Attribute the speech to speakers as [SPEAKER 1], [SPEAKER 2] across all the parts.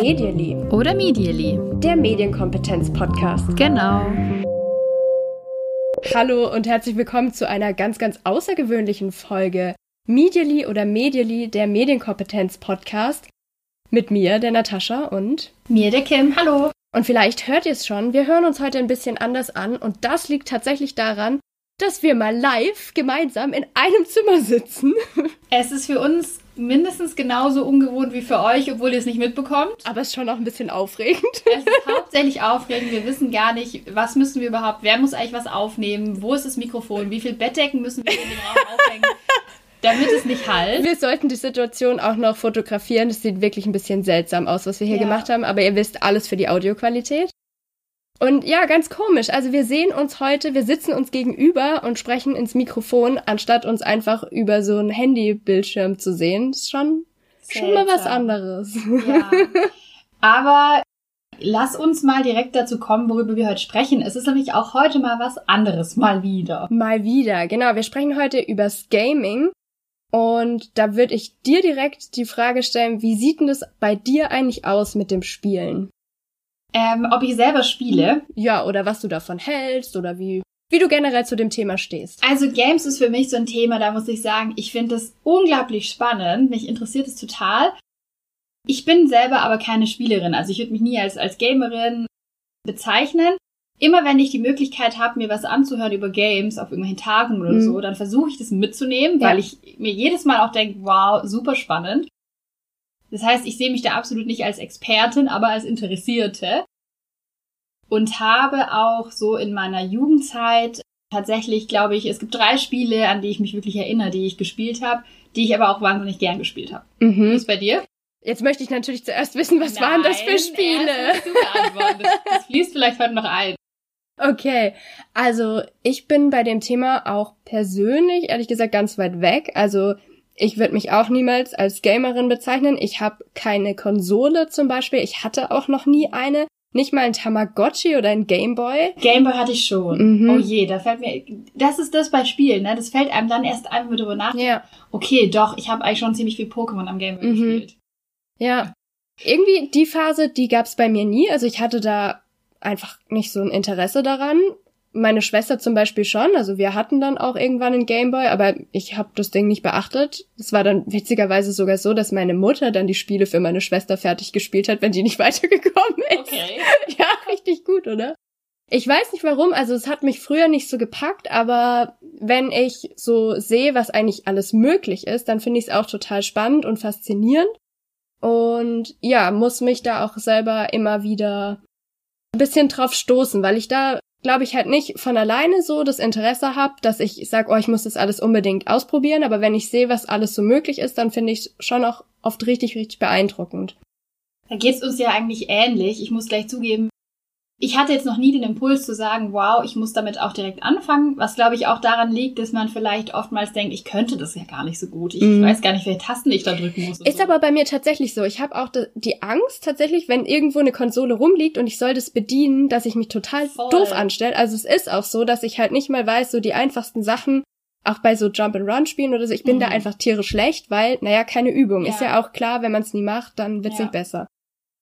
[SPEAKER 1] Medially.
[SPEAKER 2] Oder Medially.
[SPEAKER 1] Der Medienkompetenz-Podcast.
[SPEAKER 2] Genau.
[SPEAKER 1] Hallo und herzlich willkommen zu einer ganz, ganz außergewöhnlichen Folge Medially oder Medially, der Medienkompetenz-Podcast. Mit mir, der Natascha und
[SPEAKER 2] mir, der Kim. Hallo.
[SPEAKER 1] Und vielleicht hört ihr es schon, wir hören uns heute ein bisschen anders an und das liegt tatsächlich daran, dass wir mal live gemeinsam in einem Zimmer sitzen.
[SPEAKER 2] Es ist für uns mindestens genauso ungewohnt wie für euch, obwohl ihr es nicht mitbekommt.
[SPEAKER 1] Aber es ist schon auch ein bisschen aufregend.
[SPEAKER 2] Es ist hauptsächlich aufregend. Wir wissen gar nicht, was müssen wir überhaupt, wer muss eigentlich was aufnehmen, wo ist das Mikrofon, wie viele Bettdecken müssen wir in den Raum aufhängen. Damit es nicht halt.
[SPEAKER 1] Wir sollten die Situation auch noch fotografieren. Das sieht wirklich ein bisschen seltsam aus, was wir hier ja. gemacht haben. Aber ihr wisst, alles für die Audioqualität. Und ja, ganz komisch. Also wir sehen uns heute, wir sitzen uns gegenüber und sprechen ins Mikrofon, anstatt uns einfach über so einen Handybildschirm zu sehen. Das ist schon, schon mal was anderes.
[SPEAKER 2] Ja. Aber lass uns mal direkt dazu kommen, worüber wir heute sprechen. Es ist nämlich auch heute mal was anderes, mal wieder.
[SPEAKER 1] Mal wieder, genau. Wir sprechen heute übers Gaming. Und da würde ich dir direkt die Frage stellen, wie sieht denn das bei dir eigentlich aus mit dem Spielen?
[SPEAKER 2] Ähm, ob ich selber spiele.
[SPEAKER 1] Ja, oder was du davon hältst oder wie, wie du generell zu dem Thema stehst.
[SPEAKER 2] Also Games ist für mich so ein Thema, da muss ich sagen, ich finde es unglaublich spannend. Mich interessiert es total. Ich bin selber aber keine Spielerin. Also ich würde mich nie als, als Gamerin bezeichnen. Immer wenn ich die Möglichkeit habe, mir was anzuhören über Games auf irgendwelchen Tagen oder mhm. so, dann versuche ich das mitzunehmen, ja. weil ich mir jedes Mal auch denke, wow, super spannend. Das heißt, ich sehe mich da absolut nicht als Expertin, aber als Interessierte. Und habe auch so in meiner Jugendzeit tatsächlich, glaube ich, es gibt drei Spiele, an die ich mich wirklich erinnere, die ich gespielt habe, die ich aber auch wahnsinnig gern gespielt habe. Mhm. Ist bei dir?
[SPEAKER 1] Jetzt möchte ich natürlich zuerst wissen, was Nein, waren das für Spiele?
[SPEAKER 2] Das, das fließt vielleicht heute noch ein.
[SPEAKER 1] Okay, also ich bin bei dem Thema auch persönlich, ehrlich gesagt, ganz weit weg. Also ich würde mich auch niemals als Gamerin bezeichnen. Ich habe keine Konsole zum Beispiel. Ich hatte auch noch nie eine. Nicht mal ein Tamagotchi oder ein Gameboy.
[SPEAKER 2] Gameboy hatte ich schon. Mhm. Oh je, da fällt mir. Das ist das bei Spielen, ne? Das fällt einem dann erst einfach drüber nach. Ja. Okay, doch, ich habe eigentlich schon ziemlich viel Pokémon am Gameboy mhm. gespielt.
[SPEAKER 1] Ja. Irgendwie die Phase, die gab's bei mir nie. Also ich hatte da einfach nicht so ein Interesse daran meine Schwester zum Beispiel schon. Also wir hatten dann auch irgendwann einen Gameboy, aber ich habe das Ding nicht beachtet. Es war dann witzigerweise sogar so, dass meine Mutter dann die Spiele für meine Schwester fertig gespielt hat, wenn die nicht weitergekommen ist. Okay. Ja, richtig gut, oder? Ich weiß nicht warum, also es hat mich früher nicht so gepackt, aber wenn ich so sehe, was eigentlich alles möglich ist, dann finde ich es auch total spannend und faszinierend. Und ja, muss mich da auch selber immer wieder ein bisschen drauf stoßen, weil ich da glaube ich halt nicht von alleine so das Interesse habe, dass ich sage, oh, ich muss das alles unbedingt ausprobieren, aber wenn ich sehe, was alles so möglich ist, dann finde ich schon auch oft richtig, richtig beeindruckend.
[SPEAKER 2] Da geht's uns ja eigentlich ähnlich. Ich muss gleich zugeben, ich hatte jetzt noch nie den Impuls zu sagen, wow, ich muss damit auch direkt anfangen, was glaube ich auch daran liegt, dass man vielleicht oftmals denkt, ich könnte das ja gar nicht so gut. Ich mm. weiß gar nicht, welche Tasten ich da drücken muss.
[SPEAKER 1] Ist
[SPEAKER 2] so.
[SPEAKER 1] aber bei mir tatsächlich so. Ich habe auch die Angst tatsächlich, wenn irgendwo eine Konsole rumliegt und ich soll das bedienen, dass ich mich total Voll. doof anstelle. Also es ist auch so, dass ich halt nicht mal weiß, so die einfachsten Sachen, auch bei so Jump and Run Spielen oder so, ich bin mm. da einfach tierisch schlecht, weil, naja, keine Übung. Ja. Ist ja auch klar, wenn man es nie macht, dann wird's ja. nicht besser.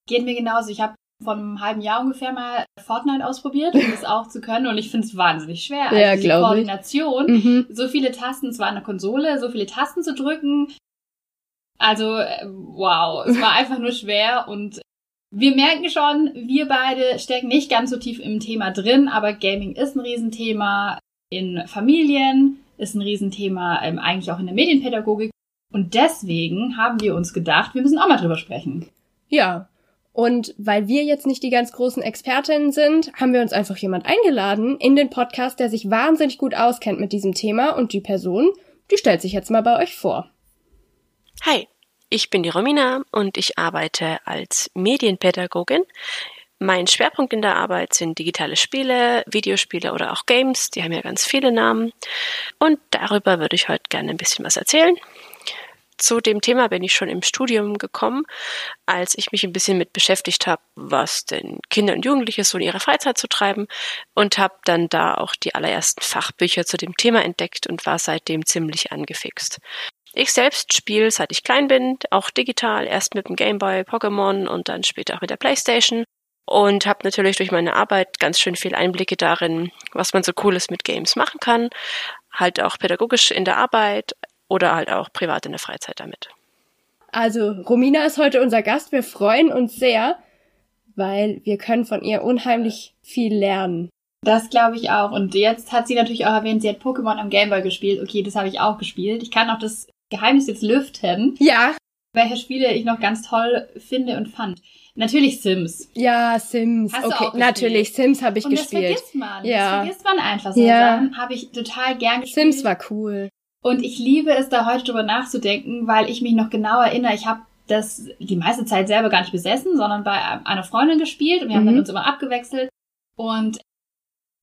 [SPEAKER 2] Geht mir genauso. Ich habe vor einem halben Jahr ungefähr mal Fortnite ausprobiert, um das auch zu können. Und ich finde es wahnsinnig schwer. Also ja, glaube Koordination, mhm. so viele Tasten, es war eine Konsole, so viele Tasten zu drücken. Also, äh, wow, es war einfach nur schwer und wir merken schon, wir beide stecken nicht ganz so tief im Thema drin, aber Gaming ist ein Riesenthema in Familien, ist ein Riesenthema ähm, eigentlich auch in der Medienpädagogik. Und deswegen haben wir uns gedacht, wir müssen auch mal drüber sprechen.
[SPEAKER 1] Ja, und weil wir jetzt nicht die ganz großen Expertinnen sind, haben wir uns einfach jemand eingeladen in den Podcast, der sich wahnsinnig gut auskennt mit diesem Thema und die Person, die stellt sich jetzt mal bei euch vor.
[SPEAKER 3] Hi, ich bin die Romina und ich arbeite als Medienpädagogin. Mein Schwerpunkt in der Arbeit sind digitale Spiele, Videospiele oder auch Games. Die haben ja ganz viele Namen. Und darüber würde ich heute gerne ein bisschen was erzählen. Zu dem Thema bin ich schon im Studium gekommen, als ich mich ein bisschen mit beschäftigt habe, was denn Kinder und Jugendliche so in ihrer Freizeit zu treiben und habe dann da auch die allerersten Fachbücher zu dem Thema entdeckt und war seitdem ziemlich angefixt. Ich selbst spiele, seit ich klein bin, auch digital, erst mit dem Game Boy, Pokémon und dann später auch mit der Playstation. Und habe natürlich durch meine Arbeit ganz schön viel Einblicke darin, was man so Cooles mit Games machen kann. Halt auch pädagogisch in der Arbeit oder halt auch privat in der Freizeit damit.
[SPEAKER 1] Also, Romina ist heute unser Gast. Wir freuen uns sehr, weil wir können von ihr unheimlich viel lernen.
[SPEAKER 2] Das glaube ich auch. Und jetzt hat sie natürlich auch erwähnt, sie hat Pokémon am Gameboy gespielt. Okay, das habe ich auch gespielt. Ich kann auch das Geheimnis jetzt lüften.
[SPEAKER 1] Ja.
[SPEAKER 2] Welche Spiele ich noch ganz toll finde und fand. Natürlich Sims.
[SPEAKER 1] Ja, Sims. Hast okay, natürlich. Sims habe ich
[SPEAKER 2] und
[SPEAKER 1] gespielt.
[SPEAKER 2] Das vergisst man.
[SPEAKER 1] Ja.
[SPEAKER 2] Das vergisst man einfach so.
[SPEAKER 1] Ja.
[SPEAKER 2] Habe ich total gern gespielt.
[SPEAKER 1] Sims war cool.
[SPEAKER 2] Und ich liebe es, da heute drüber nachzudenken, weil ich mich noch genau erinnere, ich habe das die meiste Zeit selber gar nicht besessen, sondern bei einer Freundin gespielt und wir haben mhm. dann uns immer abgewechselt. Und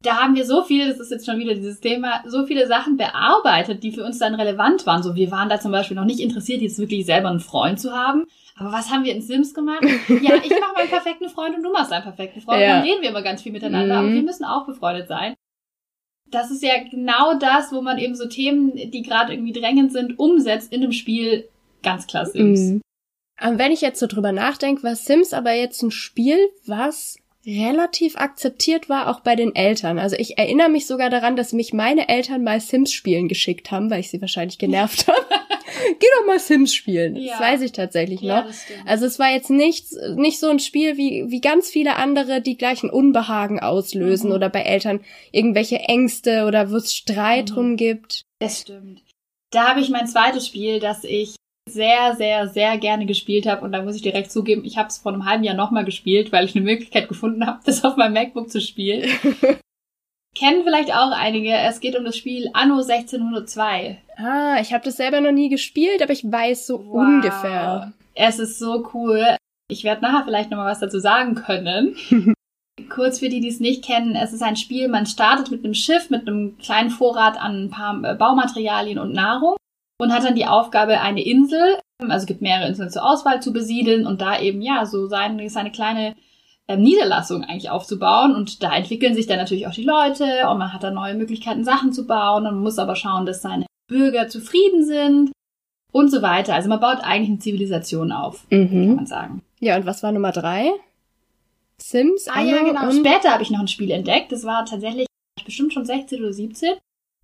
[SPEAKER 2] da haben wir so viel, das ist jetzt schon wieder dieses Thema, so viele Sachen bearbeitet, die für uns dann relevant waren. So, wir waren da zum Beispiel noch nicht interessiert, jetzt wirklich selber einen Freund zu haben. Aber was haben wir in Sims gemacht? Ja, ich mache meinen perfekten Freund und du machst einen perfekten Freund. Ja. Dann reden wir immer ganz viel miteinander, mhm. aber wir müssen auch befreundet sein. Das ist ja genau das, wo man eben so Themen, die gerade irgendwie drängend sind, umsetzt in einem Spiel. Ganz klar Sims. Mhm.
[SPEAKER 1] Wenn ich jetzt so drüber nachdenke, war Sims aber jetzt ein Spiel, was relativ akzeptiert war, auch bei den Eltern. Also ich erinnere mich sogar daran, dass mich meine Eltern mal Sims spielen geschickt haben, weil ich sie wahrscheinlich genervt habe. Geh doch mal Sims spielen. Ja. Das weiß ich tatsächlich noch. Ja, also es war jetzt nicht, nicht so ein Spiel wie, wie ganz viele andere, die gleich ein Unbehagen auslösen mhm. oder bei Eltern irgendwelche Ängste oder wo es Streit mhm. drum gibt.
[SPEAKER 2] Das stimmt. Da habe ich mein zweites Spiel, das ich sehr, sehr, sehr gerne gespielt habe. Und da muss ich direkt zugeben, ich habe es vor einem halben Jahr nochmal gespielt, weil ich eine Möglichkeit gefunden habe, das auf meinem MacBook zu spielen. Kennen vielleicht auch einige. Es geht um das Spiel Anno 1602.
[SPEAKER 1] Ah, ich habe das selber noch nie gespielt, aber ich weiß so wow. ungefähr.
[SPEAKER 2] Es ist so cool. Ich werde nachher vielleicht nochmal was dazu sagen können. Kurz für die, die es nicht kennen, es ist ein Spiel, man startet mit einem Schiff, mit einem kleinen Vorrat an ein paar äh, Baumaterialien und Nahrung und hat dann die Aufgabe, eine Insel, also gibt mehrere Inseln zur Auswahl, zu besiedeln und da eben, ja, so seine, seine kleine ähm, Niederlassung eigentlich aufzubauen. Und da entwickeln sich dann natürlich auch die Leute und man hat dann neue Möglichkeiten, Sachen zu bauen und man muss aber schauen, dass seine Bürger zufrieden sind und so weiter. Also man baut eigentlich eine Zivilisation auf, mhm. kann man sagen.
[SPEAKER 1] Ja, und was war Nummer drei? Sims?
[SPEAKER 2] Ah ja, genau. Später habe ich noch ein Spiel entdeckt. Das war tatsächlich bestimmt schon 16 oder 17.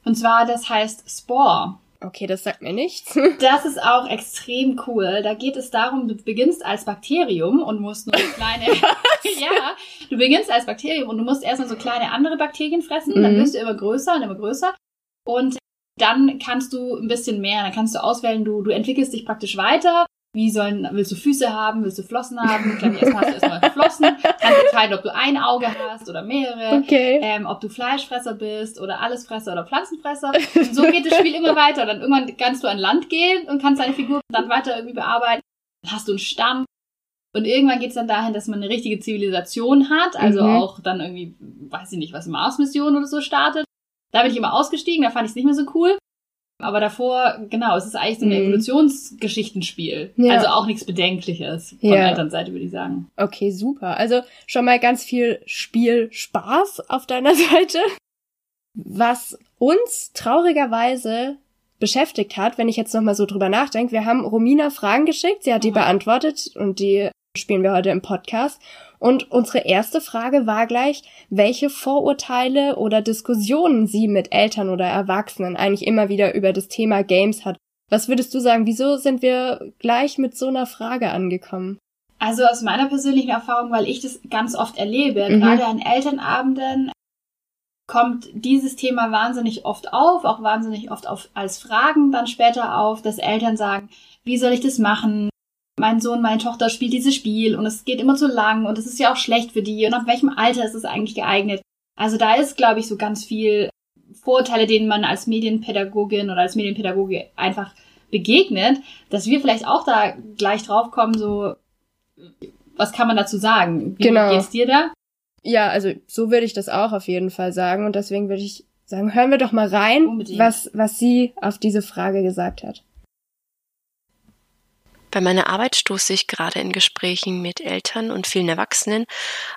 [SPEAKER 2] Und zwar, das heißt Spore.
[SPEAKER 1] Okay, das sagt mir nichts.
[SPEAKER 2] Das ist auch extrem cool. Da geht es darum, du beginnst als Bakterium und musst nur so kleine, ja, du beginnst als Bakterium und du musst erstmal so kleine andere Bakterien fressen, mhm. dann wirst du immer größer und immer größer und dann kannst du ein bisschen mehr, dann kannst du auswählen, du, du entwickelst dich praktisch weiter wie sollen, willst du Füße haben, willst du Flossen haben? Dann erstmal hast du erstmal Flossen. Kannst entscheiden, ob du ein Auge hast oder mehrere.
[SPEAKER 1] Okay.
[SPEAKER 2] Ähm, ob du Fleischfresser bist oder Allesfresser oder Pflanzenfresser. Und so geht das Spiel immer weiter. Und dann irgendwann kannst du an Land gehen und kannst deine Figur dann weiter irgendwie bearbeiten. Dann hast du einen Stamm. Und irgendwann geht es dann dahin, dass man eine richtige Zivilisation hat. Also mhm. auch dann irgendwie, weiß ich nicht, was Mars-Mission oder so startet. Da bin ich immer ausgestiegen, da fand ich es nicht mehr so cool. Aber davor, genau, es ist eigentlich so ein mhm. Evolutionsgeschichtenspiel. Ja. Also auch nichts Bedenkliches von ja. Elternseite, würde ich sagen.
[SPEAKER 1] Okay, super. Also schon mal ganz viel Spielspaß auf deiner Seite. Was uns traurigerweise beschäftigt hat, wenn ich jetzt nochmal so drüber nachdenke, wir haben Romina Fragen geschickt, sie hat die beantwortet und die spielen wir heute im Podcast. Und unsere erste Frage war gleich, welche Vorurteile oder Diskussionen sie mit Eltern oder Erwachsenen eigentlich immer wieder über das Thema Games hat. Was würdest du sagen, wieso sind wir gleich mit so einer Frage angekommen?
[SPEAKER 2] Also aus meiner persönlichen Erfahrung, weil ich das ganz oft erlebe, mhm. gerade an Elternabenden kommt dieses Thema wahnsinnig oft auf, auch wahnsinnig oft auf, als Fragen dann später auf, dass Eltern sagen, wie soll ich das machen? Mein Sohn, meine Tochter spielt dieses Spiel und es geht immer zu lang und es ist ja auch schlecht für die und ab welchem Alter ist es eigentlich geeignet. Also da ist, glaube ich, so ganz viel Vorurteile, denen man als Medienpädagogin oder als Medienpädagoge einfach begegnet, dass wir vielleicht auch da gleich drauf kommen, so, was kann man dazu sagen? Wie genau. geht's dir da?
[SPEAKER 1] Ja, also so würde ich das auch auf jeden Fall sagen und deswegen würde ich sagen, hören wir doch mal rein, was, was sie auf diese Frage gesagt hat.
[SPEAKER 3] Bei meiner Arbeit stoße ich gerade in Gesprächen mit Eltern und vielen Erwachsenen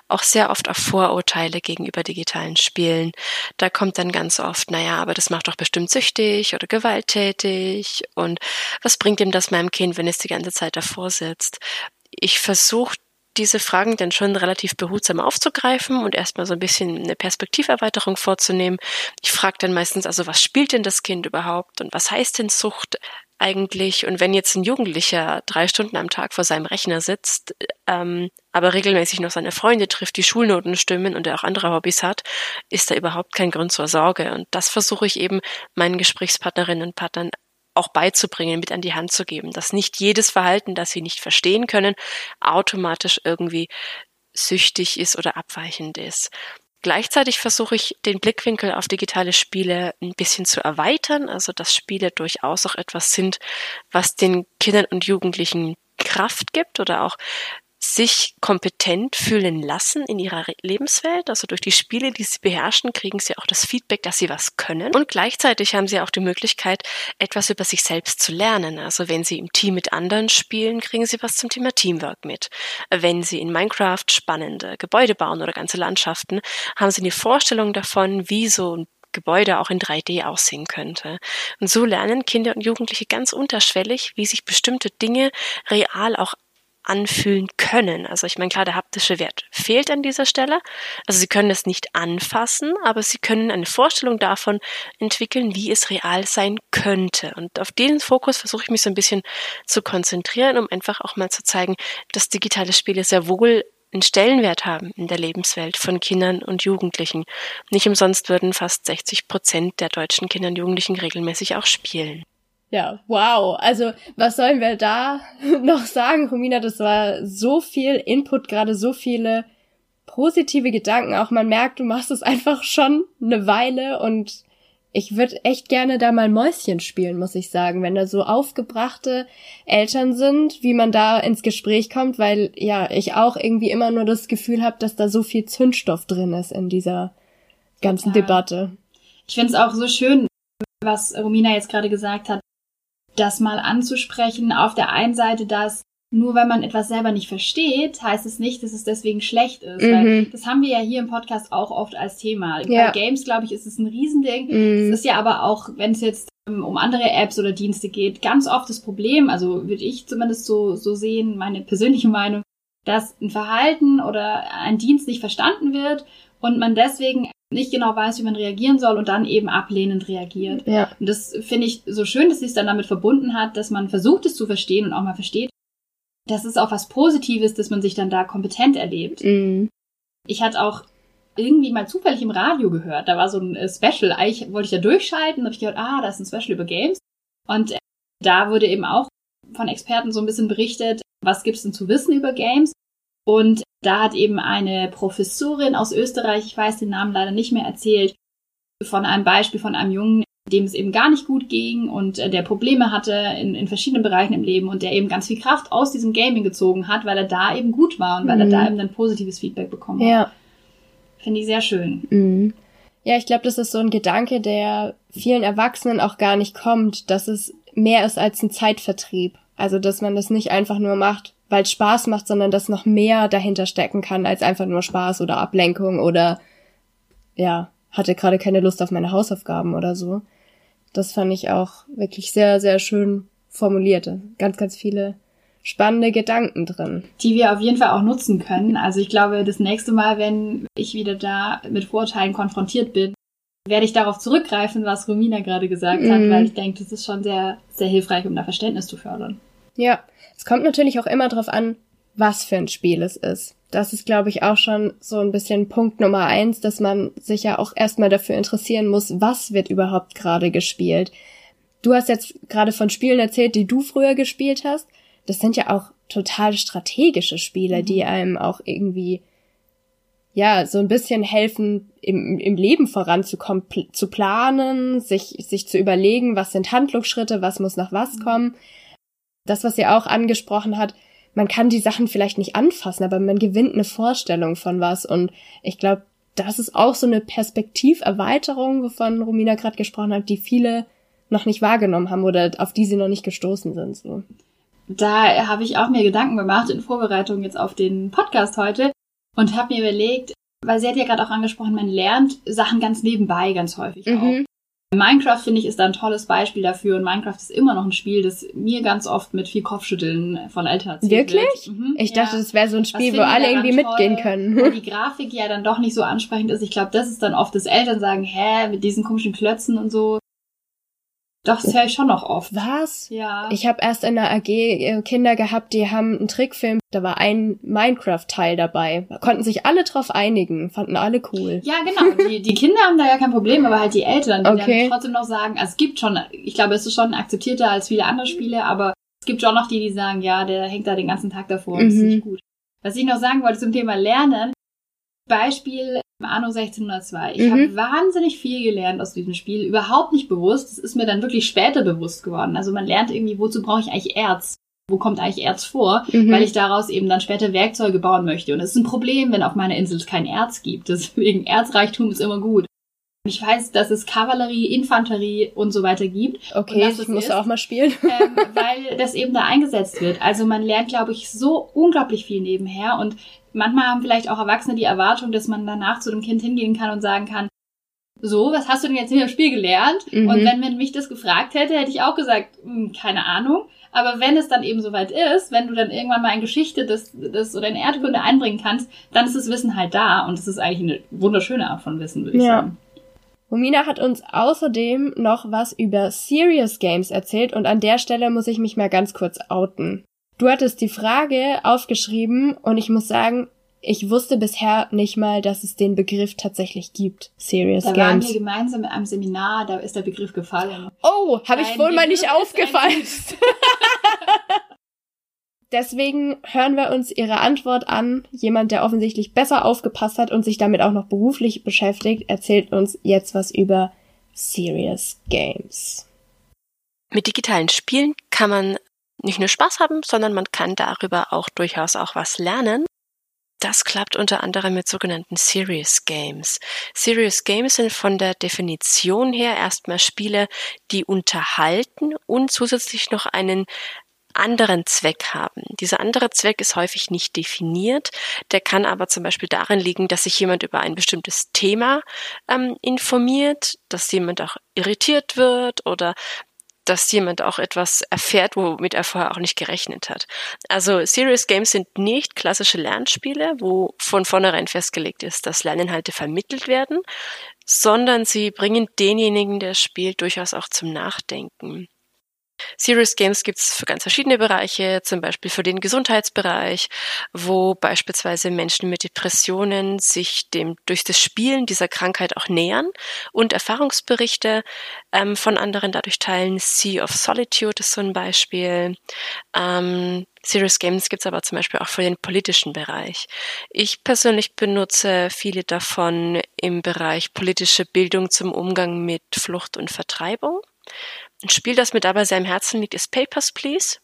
[SPEAKER 3] auch sehr oft auf Vorurteile gegenüber digitalen Spielen. Da kommt dann ganz oft, naja, aber das macht doch bestimmt süchtig oder gewalttätig und was bringt ihm das meinem Kind, wenn es die ganze Zeit davor sitzt? Ich versuche diese Fragen dann schon relativ behutsam aufzugreifen und erstmal so ein bisschen eine Perspektiverweiterung vorzunehmen. Ich frage dann meistens also, was spielt denn das Kind überhaupt und was heißt denn Sucht? Eigentlich, und wenn jetzt ein Jugendlicher drei Stunden am Tag vor seinem Rechner sitzt, ähm, aber regelmäßig noch seine Freunde trifft, die Schulnoten stimmen und er auch andere Hobbys hat, ist da überhaupt kein Grund zur Sorge. Und das versuche ich eben meinen Gesprächspartnerinnen und Partnern auch beizubringen, mit an die Hand zu geben, dass nicht jedes Verhalten, das sie nicht verstehen können, automatisch irgendwie süchtig ist oder abweichend ist. Gleichzeitig versuche ich, den Blickwinkel auf digitale Spiele ein bisschen zu erweitern, also dass Spiele durchaus auch etwas sind, was den Kindern und Jugendlichen Kraft gibt oder auch sich kompetent fühlen lassen in ihrer Lebenswelt. Also durch die Spiele, die sie beherrschen, kriegen sie auch das Feedback, dass sie was können. Und gleichzeitig haben sie auch die Möglichkeit, etwas über sich selbst zu lernen. Also wenn sie im Team mit anderen spielen, kriegen sie was zum Thema Teamwork mit. Wenn sie in Minecraft spannende Gebäude bauen oder ganze Landschaften, haben sie eine Vorstellung davon, wie so ein Gebäude auch in 3D aussehen könnte. Und so lernen Kinder und Jugendliche ganz unterschwellig, wie sich bestimmte Dinge real auch anfühlen können. Also ich meine, klar, der haptische Wert fehlt an dieser Stelle. Also sie können es nicht anfassen, aber sie können eine Vorstellung davon entwickeln, wie es real sein könnte. Und auf den Fokus versuche ich mich so ein bisschen zu konzentrieren, um einfach auch mal zu zeigen, dass digitale Spiele sehr wohl einen Stellenwert haben in der Lebenswelt von Kindern und Jugendlichen. Nicht umsonst würden fast 60 Prozent der deutschen Kinder und Jugendlichen regelmäßig auch spielen.
[SPEAKER 1] Ja, wow. Also, was sollen wir da noch sagen, Romina? Das war so viel Input, gerade so viele positive Gedanken. Auch man merkt, du machst es einfach schon eine Weile und ich würde echt gerne da mal Mäuschen spielen, muss ich sagen, wenn da so aufgebrachte Eltern sind, wie man da ins Gespräch kommt, weil ja, ich auch irgendwie immer nur das Gefühl habe, dass da so viel Zündstoff drin ist in dieser ganzen ja. Debatte.
[SPEAKER 2] Ich finde es auch so schön, was Romina jetzt gerade gesagt hat, das mal anzusprechen. Auf der einen Seite, dass nur wenn man etwas selber nicht versteht, heißt es nicht, dass es deswegen schlecht ist. Mhm. Weil das haben wir ja hier im Podcast auch oft als Thema. Ja. Bei Games, glaube ich, ist es ein Riesending. Mhm. Es ist ja aber auch, wenn es jetzt um andere Apps oder Dienste geht, ganz oft das Problem, also würde ich zumindest so, so sehen, meine persönliche Meinung, dass ein Verhalten oder ein Dienst nicht verstanden wird und man deswegen nicht genau weiß, wie man reagieren soll und dann eben ablehnend reagiert. Ja. Und das finde ich so schön, dass sie es dann damit verbunden hat, dass man versucht es zu verstehen und auch mal versteht. Das ist auch was Positives, dass man sich dann da kompetent erlebt. Mhm. Ich hatte auch irgendwie mal zufällig im Radio gehört. Da war so ein äh, Special. Eigentlich wollte ich da durchschalten, habe ich gehört, ah, da ist ein Special über Games. Und äh, da wurde eben auch von Experten so ein bisschen berichtet, was gibt's denn zu wissen über Games? Und da hat eben eine Professorin aus Österreich, ich weiß den Namen leider nicht mehr, erzählt von einem Beispiel von einem Jungen, dem es eben gar nicht gut ging und äh, der Probleme hatte in, in verschiedenen Bereichen im Leben und der eben ganz viel Kraft aus diesem Gaming gezogen hat, weil er da eben gut war und weil mhm. er da eben dann positives Feedback bekommen hat. Ja. Finde ich sehr schön.
[SPEAKER 1] Mhm. Ja, ich glaube, das ist so ein Gedanke, der vielen Erwachsenen auch gar nicht kommt, dass es mehr ist als ein Zeitvertrieb. Also, dass man das nicht einfach nur macht, weil es Spaß macht, sondern dass noch mehr dahinter stecken kann als einfach nur Spaß oder Ablenkung oder ja, hatte gerade keine Lust auf meine Hausaufgaben oder so. Das fand ich auch wirklich sehr, sehr schön formuliert. Ganz, ganz viele spannende Gedanken drin.
[SPEAKER 2] Die wir auf jeden Fall auch nutzen können. Also ich glaube, das nächste Mal, wenn ich wieder da mit Vorurteilen konfrontiert bin, werde ich darauf zurückgreifen, was Romina gerade gesagt mm. hat, mhm. weil ich denke, das ist schon sehr, sehr hilfreich, um da Verständnis zu fördern.
[SPEAKER 1] Ja, es kommt natürlich auch immer darauf an, was für ein Spiel es ist. Das ist, glaube ich, auch schon so ein bisschen Punkt Nummer eins, dass man sich ja auch erstmal dafür interessieren muss, was wird überhaupt gerade gespielt. Du hast jetzt gerade von Spielen erzählt, die du früher gespielt hast. Das sind ja auch total strategische Spiele, mhm. die einem auch irgendwie ja, so ein bisschen helfen, im, im Leben voranzukommen, pl zu planen, sich, sich zu überlegen, was sind Handlungsschritte, was muss nach was mhm. kommen das, was sie auch angesprochen hat, man kann die Sachen vielleicht nicht anfassen, aber man gewinnt eine Vorstellung von was. Und ich glaube, das ist auch so eine Perspektiverweiterung, wovon Romina gerade gesprochen hat, die viele noch nicht wahrgenommen haben oder auf die sie noch nicht gestoßen sind. So.
[SPEAKER 2] da habe ich auch mir Gedanken gemacht in Vorbereitung jetzt auf den Podcast heute und habe mir überlegt, weil sie hat ja gerade auch angesprochen, man lernt Sachen ganz nebenbei ganz häufig mhm. auch. Minecraft, finde ich, ist da ein tolles Beispiel dafür. Und Minecraft ist immer noch ein Spiel, das mir ganz oft mit viel Kopfschütteln von Eltern erzählt
[SPEAKER 1] Wirklich? Mhm, ich dachte, das wäre so ein Spiel, wo alle irgendwie mitgehen können.
[SPEAKER 2] Wo die Grafik ja dann doch nicht so ansprechend ist. Ich glaube, das ist dann oft, dass Eltern sagen, hä, mit diesen komischen Klötzen und so. Doch, das höre ich schon noch oft.
[SPEAKER 1] Was?
[SPEAKER 2] Ja.
[SPEAKER 1] Ich habe erst in der AG äh, Kinder gehabt, die haben einen Trickfilm, da war ein Minecraft-Teil dabei. Da konnten sich alle drauf einigen, fanden alle cool.
[SPEAKER 2] Ja, genau. Die, die Kinder haben da ja kein Problem, aber halt die Eltern, die okay. dann trotzdem noch sagen, also es gibt schon, ich glaube, es ist schon akzeptierter als viele andere Spiele, aber es gibt schon noch die, die sagen, ja, der hängt da den ganzen Tag davor mhm. ist nicht gut. Was ich noch sagen wollte zum Thema Lernen, Beispiel Anno 1602. Ich mhm. habe wahnsinnig viel gelernt aus diesem Spiel, überhaupt nicht bewusst. Das ist mir dann wirklich später bewusst geworden. Also man lernt irgendwie, wozu brauche ich eigentlich Erz? Wo kommt eigentlich Erz vor? Mhm. Weil ich daraus eben dann später Werkzeuge bauen möchte. Und es ist ein Problem, wenn auf meiner Insel es kein Erz gibt. Deswegen Erzreichtum ist immer gut. Ich weiß, dass es Kavallerie, Infanterie und so weiter gibt.
[SPEAKER 1] Okay, ich muss ist, auch mal spielen.
[SPEAKER 2] Ähm, weil das eben da eingesetzt wird. Also man lernt, glaube ich, so unglaublich viel nebenher und manchmal haben vielleicht auch Erwachsene die Erwartung, dass man danach zu dem Kind hingehen kann und sagen kann, so, was hast du denn jetzt in dem Spiel gelernt? Mhm. Und wenn man mich das gefragt hätte, hätte ich auch gesagt, hm, keine Ahnung. Aber wenn es dann eben soweit ist, wenn du dann irgendwann mal in Geschichte das, das oder in Erdkunde einbringen kannst, dann ist das Wissen halt da und das ist eigentlich eine wunderschöne Art von Wissen, würde ich ja. sagen.
[SPEAKER 1] Romina hat uns außerdem noch was über Serious Games erzählt und an der Stelle muss ich mich mal ganz kurz outen. Du hattest die Frage aufgeschrieben und ich muss sagen, ich wusste bisher nicht mal, dass es den Begriff tatsächlich gibt. Serious
[SPEAKER 2] da
[SPEAKER 1] Games. Da
[SPEAKER 2] waren wir gemeinsam in einem Seminar, da ist der Begriff gefallen.
[SPEAKER 1] Oh, habe ich wohl mal nicht aufgefallen. Deswegen hören wir uns Ihre Antwort an. Jemand, der offensichtlich besser aufgepasst hat und sich damit auch noch beruflich beschäftigt, erzählt uns jetzt was über Serious Games.
[SPEAKER 3] Mit digitalen Spielen kann man nicht nur Spaß haben, sondern man kann darüber auch durchaus auch was lernen. Das klappt unter anderem mit sogenannten Serious Games. Serious Games sind von der Definition her erstmal Spiele, die unterhalten und zusätzlich noch einen anderen Zweck haben. Dieser andere Zweck ist häufig nicht definiert. Der kann aber zum Beispiel darin liegen, dass sich jemand über ein bestimmtes Thema ähm, informiert, dass jemand auch irritiert wird oder dass jemand auch etwas erfährt, womit er vorher auch nicht gerechnet hat. Also Serious Games sind nicht klassische Lernspiele, wo von vornherein festgelegt ist, dass Lerninhalte vermittelt werden, sondern sie bringen denjenigen, der spielt, durchaus auch zum Nachdenken. Serious Games gibt es für ganz verschiedene Bereiche, zum Beispiel für den Gesundheitsbereich, wo beispielsweise Menschen mit Depressionen sich dem durch das Spielen dieser Krankheit auch nähern und Erfahrungsberichte ähm, von anderen dadurch teilen. Sea of Solitude ist so ein Beispiel. Ähm, Serious Games gibt es aber zum Beispiel auch für den politischen Bereich. Ich persönlich benutze viele davon im Bereich politische Bildung zum Umgang mit Flucht und Vertreibung. Ein Spiel, das mir dabei sehr am Herzen liegt, ist Papers, Please.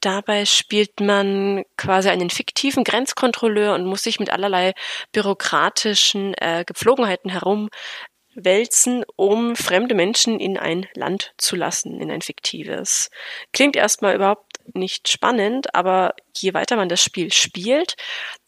[SPEAKER 3] Dabei spielt man quasi einen fiktiven Grenzkontrolleur und muss sich mit allerlei bürokratischen äh, Gepflogenheiten herumwälzen, um fremde Menschen in ein Land zu lassen, in ein fiktives. Klingt erstmal überhaupt nicht spannend, aber je weiter man das Spiel spielt,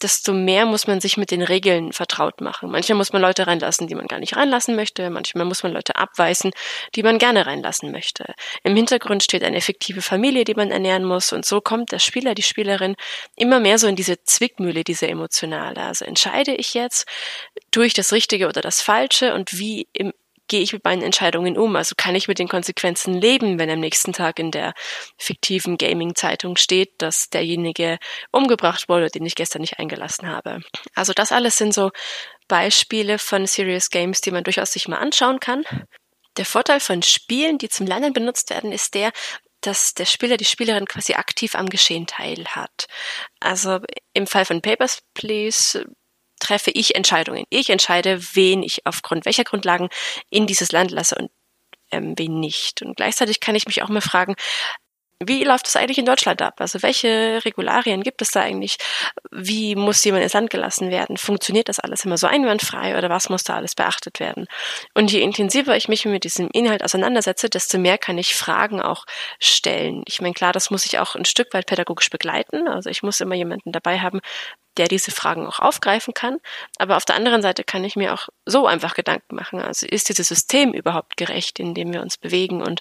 [SPEAKER 3] desto mehr muss man sich mit den Regeln vertraut machen. Manchmal muss man Leute reinlassen, die man gar nicht reinlassen möchte. Manchmal muss man Leute abweisen, die man gerne reinlassen möchte. Im Hintergrund steht eine fiktive Familie, die man ernähren muss. Und so kommt der Spieler, die Spielerin immer mehr so in diese Zwickmühle, diese emotionale. Also entscheide ich jetzt, tue ich das Richtige oder das Falsche und wie im gehe ich mit meinen Entscheidungen um? Also kann ich mit den Konsequenzen leben, wenn am nächsten Tag in der fiktiven Gaming-Zeitung steht, dass derjenige umgebracht wurde, den ich gestern nicht eingelassen habe? Also das alles sind so Beispiele von Serious Games, die man durchaus sich mal anschauen kann. Der Vorteil von Spielen, die zum Lernen benutzt werden, ist der, dass der Spieler, die Spielerin quasi aktiv am Geschehen teilhat. Also im Fall von Papers, Please treffe ich Entscheidungen. Ich entscheide, wen ich aufgrund welcher Grundlagen in dieses Land lasse und ähm, wen nicht. Und gleichzeitig kann ich mich auch mal fragen, wie läuft das eigentlich in Deutschland ab? Also welche Regularien gibt es da eigentlich? Wie muss jemand ins Land gelassen werden? Funktioniert das alles immer so einwandfrei oder was muss da alles beachtet werden? Und je intensiver ich mich mit diesem Inhalt auseinandersetze, desto mehr kann ich Fragen auch stellen. Ich meine, klar, das muss ich auch ein Stück weit pädagogisch begleiten. Also ich muss immer jemanden dabei haben, der diese Fragen auch aufgreifen kann. Aber auf der anderen Seite kann ich mir auch so einfach Gedanken machen. Also ist dieses System überhaupt gerecht, in dem wir uns bewegen? Und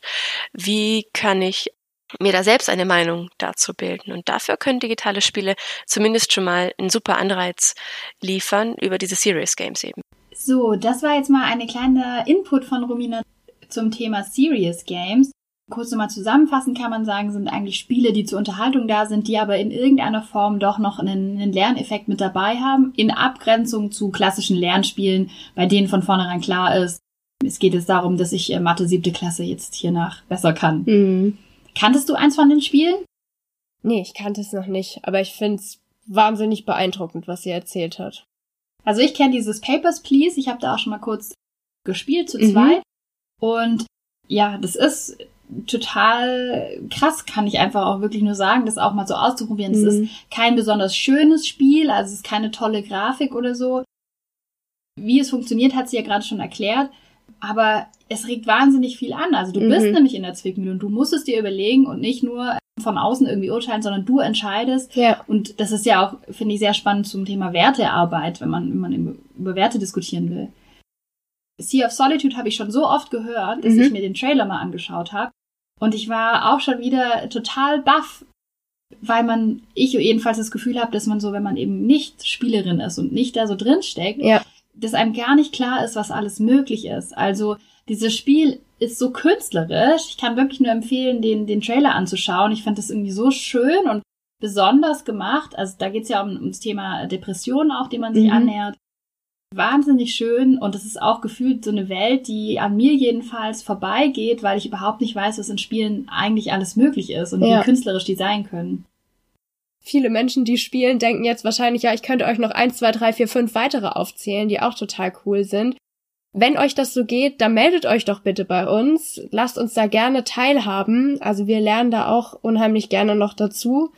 [SPEAKER 3] wie kann ich mir da selbst eine Meinung dazu bilden. Und dafür können digitale Spiele zumindest schon mal einen super Anreiz liefern über diese Serious Games eben.
[SPEAKER 2] So, das war jetzt mal eine kleine Input von Romina zum Thema Serious Games. Kurz nochmal zusammenfassen kann man sagen, sind eigentlich Spiele, die zur Unterhaltung da sind, die aber in irgendeiner Form doch noch einen, einen Lerneffekt mit dabei haben, in Abgrenzung zu klassischen Lernspielen, bei denen von vornherein klar ist, es geht jetzt darum, dass ich äh, Mathe siebte Klasse jetzt hier nach besser kann. Mhm. Kanntest du eins von den Spielen?
[SPEAKER 1] Nee, ich kannte es noch nicht, aber ich find's wahnsinnig beeindruckend, was sie erzählt hat.
[SPEAKER 2] Also ich kenne dieses Papers, Please. Ich habe da auch schon mal kurz gespielt zu mhm. zweit. Und ja, das ist total krass, kann ich einfach auch wirklich nur sagen, das auch mal so auszuprobieren. Es mhm. ist kein besonders schönes Spiel, also es ist keine tolle Grafik oder so. Wie es funktioniert, hat sie ja gerade schon erklärt. Aber es regt wahnsinnig viel an. Also du mhm. bist nämlich in der Zwickmühle und du musst es dir überlegen und nicht nur von außen irgendwie urteilen, sondern du entscheidest. Ja. Und das ist ja auch, finde ich, sehr spannend zum Thema Wertearbeit, wenn man, wenn man über Werte diskutieren will. Sea of Solitude habe ich schon so oft gehört, dass mhm. ich mir den Trailer mal angeschaut habe. Und ich war auch schon wieder total baff, weil man, ich jedenfalls das Gefühl habe, dass man so, wenn man eben nicht Spielerin ist und nicht da so drin steckt, ja. Dass einem gar nicht klar ist, was alles möglich ist. Also dieses Spiel ist so künstlerisch. Ich kann wirklich nur empfehlen, den, den Trailer anzuschauen. Ich fand das irgendwie so schön und besonders gemacht. Also da geht es ja um, ums Thema Depressionen auch, dem man sich mhm. annähert. Wahnsinnig schön und es ist auch gefühlt so eine Welt, die an mir jedenfalls vorbeigeht, weil ich überhaupt nicht weiß, was in Spielen eigentlich alles möglich ist und ja. wie künstlerisch die sein können.
[SPEAKER 1] Viele Menschen, die spielen, denken jetzt wahrscheinlich, ja, ich könnte euch noch eins, zwei, drei, vier, fünf weitere aufzählen, die auch total cool sind. Wenn euch das so geht, dann meldet euch doch bitte bei uns. Lasst uns da gerne teilhaben. Also wir lernen da auch unheimlich gerne noch dazu.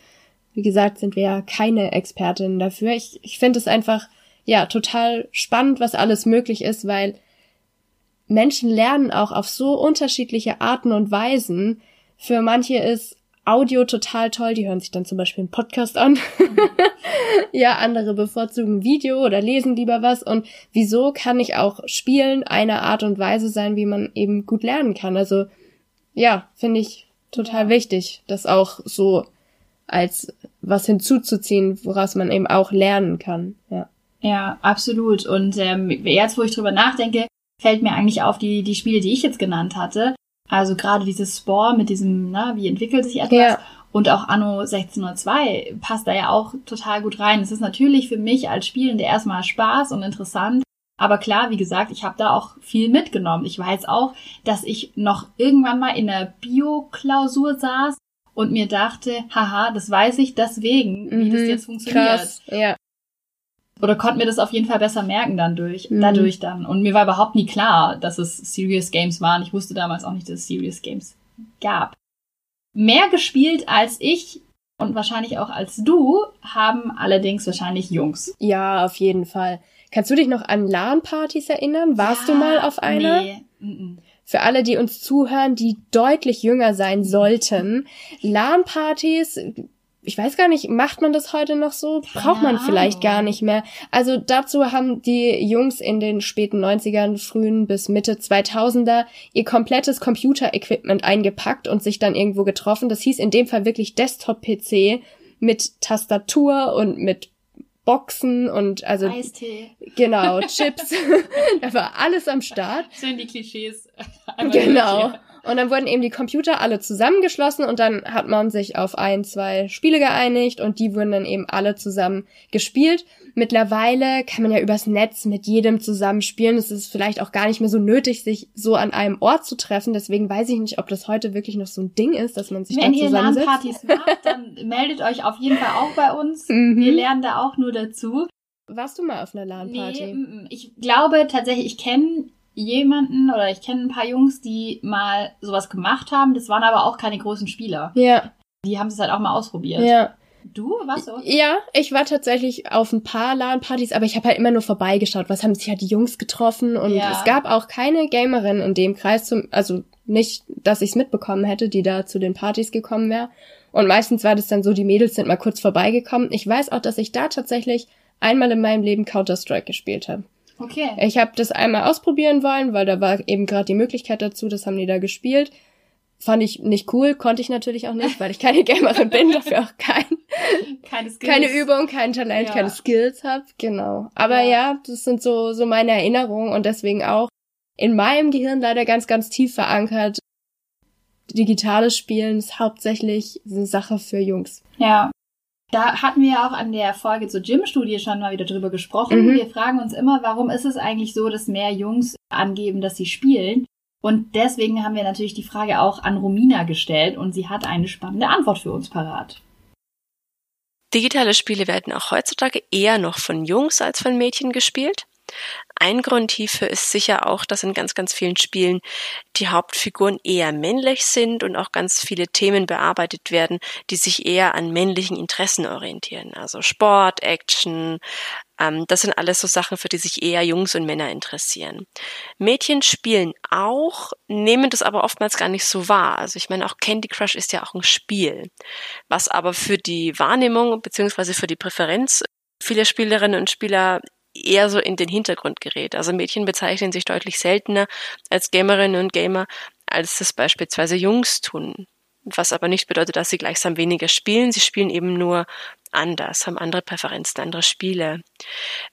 [SPEAKER 1] Wie gesagt, sind wir ja keine Expertinnen dafür. Ich, ich finde es einfach, ja, total spannend, was alles möglich ist, weil Menschen lernen auch auf so unterschiedliche Arten und Weisen. Für manche ist Audio total toll, die hören sich dann zum Beispiel einen Podcast an. ja, andere bevorzugen Video oder lesen lieber was. Und wieso kann ich auch Spielen eine Art und Weise sein, wie man eben gut lernen kann? Also ja, finde ich total wichtig, das auch so als was hinzuzuziehen, woraus man eben auch lernen kann. Ja,
[SPEAKER 2] ja absolut. Und ähm, jetzt, wo ich drüber nachdenke, fällt mir eigentlich auf die, die Spiele, die ich jetzt genannt hatte. Also gerade dieses Spore mit diesem, na, wie entwickelt sich etwas? Ja. Und auch Anno 1602 passt da ja auch total gut rein. Es ist natürlich für mich als Spielende erstmal Spaß und interessant. Aber klar, wie gesagt, ich habe da auch viel mitgenommen. Ich weiß auch, dass ich noch irgendwann mal in der Bio-Klausur saß und mir dachte, haha, das weiß ich deswegen, wie mhm, das jetzt funktioniert. Krass, ja oder konnte mir das auf jeden Fall besser merken dann durch, mhm. dadurch dann. Und mir war überhaupt nie klar, dass es Serious Games waren. Ich wusste damals auch nicht, dass es Serious Games gab. Mehr gespielt als ich und wahrscheinlich auch als du haben allerdings wahrscheinlich Jungs.
[SPEAKER 1] Ja, auf jeden Fall. Kannst du dich noch an LAN-Partys erinnern? Warst ja, du mal auf einer? Nee. Für alle, die uns zuhören, die deutlich jünger sein sollten. LAN-Partys, ich weiß gar nicht, macht man das heute noch so? Braucht man vielleicht gar nicht mehr. Also dazu haben die Jungs in den späten 90ern, frühen bis Mitte 2000er ihr komplettes Computer-Equipment eingepackt und sich dann irgendwo getroffen. Das hieß in dem Fall wirklich Desktop-PC mit Tastatur und mit Boxen und also
[SPEAKER 2] Eistee.
[SPEAKER 1] genau Chips. da war alles am Start.
[SPEAKER 2] Das sind die Klischees.
[SPEAKER 1] genau. Und dann wurden eben die Computer alle zusammengeschlossen und dann hat man sich auf ein, zwei Spiele geeinigt und die wurden dann eben alle zusammen gespielt. Mittlerweile kann man ja übers Netz mit jedem zusammenspielen. Es ist vielleicht auch gar nicht mehr so nötig, sich so an einem Ort zu treffen. Deswegen weiß ich nicht, ob das heute wirklich noch so ein Ding ist, dass man sich
[SPEAKER 2] Wenn
[SPEAKER 1] dann zusammensetzt.
[SPEAKER 2] Wenn ihr LAN-Partys macht, dann meldet euch auf jeden Fall auch bei uns. Mhm. Wir lernen da auch nur dazu.
[SPEAKER 1] Warst du mal auf einer LAN-Party?
[SPEAKER 2] Nee, ich glaube tatsächlich, ich kenne jemanden oder ich kenne ein paar Jungs, die mal sowas gemacht haben. Das waren aber auch keine großen Spieler.
[SPEAKER 1] Ja.
[SPEAKER 2] Die haben es halt auch mal ausprobiert.
[SPEAKER 1] Ja.
[SPEAKER 2] Du, was so?
[SPEAKER 1] Ja, ich war tatsächlich auf ein paar LAN-Partys, aber ich habe halt immer nur vorbeigeschaut. Was haben sich halt die Jungs getroffen und
[SPEAKER 2] Ja.
[SPEAKER 1] es gab auch keine Gamerin in dem Kreis, zum, also nicht, dass ich es mitbekommen hätte, die da zu den Partys gekommen wäre. Und meistens war das dann so, die Mädels sind mal kurz vorbeigekommen. Ich weiß auch, dass ich da tatsächlich einmal in meinem Leben Counter-Strike gespielt habe.
[SPEAKER 2] Okay.
[SPEAKER 1] Ich habe das einmal ausprobieren wollen, weil da war eben gerade die Möglichkeit dazu, das haben die da gespielt. Fand ich nicht cool, konnte ich natürlich auch nicht, weil ich keine Gamerin bin, dafür auch kein,
[SPEAKER 2] Keine Skills.
[SPEAKER 1] keine Übung, kein Talent,
[SPEAKER 2] Ja.
[SPEAKER 1] keine Skills habe. Genau. Aber
[SPEAKER 2] Ja.
[SPEAKER 1] ja. das sind so, so meine Erinnerungen und deswegen auch in meinem Gehirn leider ganz, ganz tief verankert. Digitales Spielen ist hauptsächlich eine Sache für Jungs.
[SPEAKER 2] Ja. Da hatten wir ja auch an der Folge zur Gym-Studie schon mal wieder drüber gesprochen.
[SPEAKER 1] Mhm.
[SPEAKER 2] Wir fragen uns immer, warum ist es eigentlich so, dass mehr Jungs angeben, dass sie spielen? Und deswegen haben wir natürlich die Frage auch an Romina gestellt und sie hat eine spannende Antwort für uns parat.
[SPEAKER 3] Digitale Spiele werden auch heutzutage eher noch von Jungs als von Mädchen gespielt. Ein Grund hierfür ist sicher auch, dass in ganz, ganz vielen Spielen die Hauptfiguren eher männlich sind und auch ganz viele Themen bearbeitet werden, die sich eher an männlichen Interessen orientieren. Also Sport, Action, ähm, das sind alles so Sachen, für die sich eher Jungs und Männer interessieren. Mädchen spielen auch, nehmen das aber oftmals gar nicht so wahr. Also ich meine, auch Candy Crush ist ja auch ein Spiel, was aber für die Wahrnehmung beziehungsweise für die Präferenz vieler Spielerinnen und Spieler eher so in den Hintergrund gerät. Also Mädchen bezeichnen sich deutlich seltener als Gamerinnen und Gamer, als das beispielsweise Jungs tun. Was aber nicht bedeutet, dass sie gleichsam weniger spielen. Sie spielen eben nur anders, haben andere Präferenzen, andere Spiele.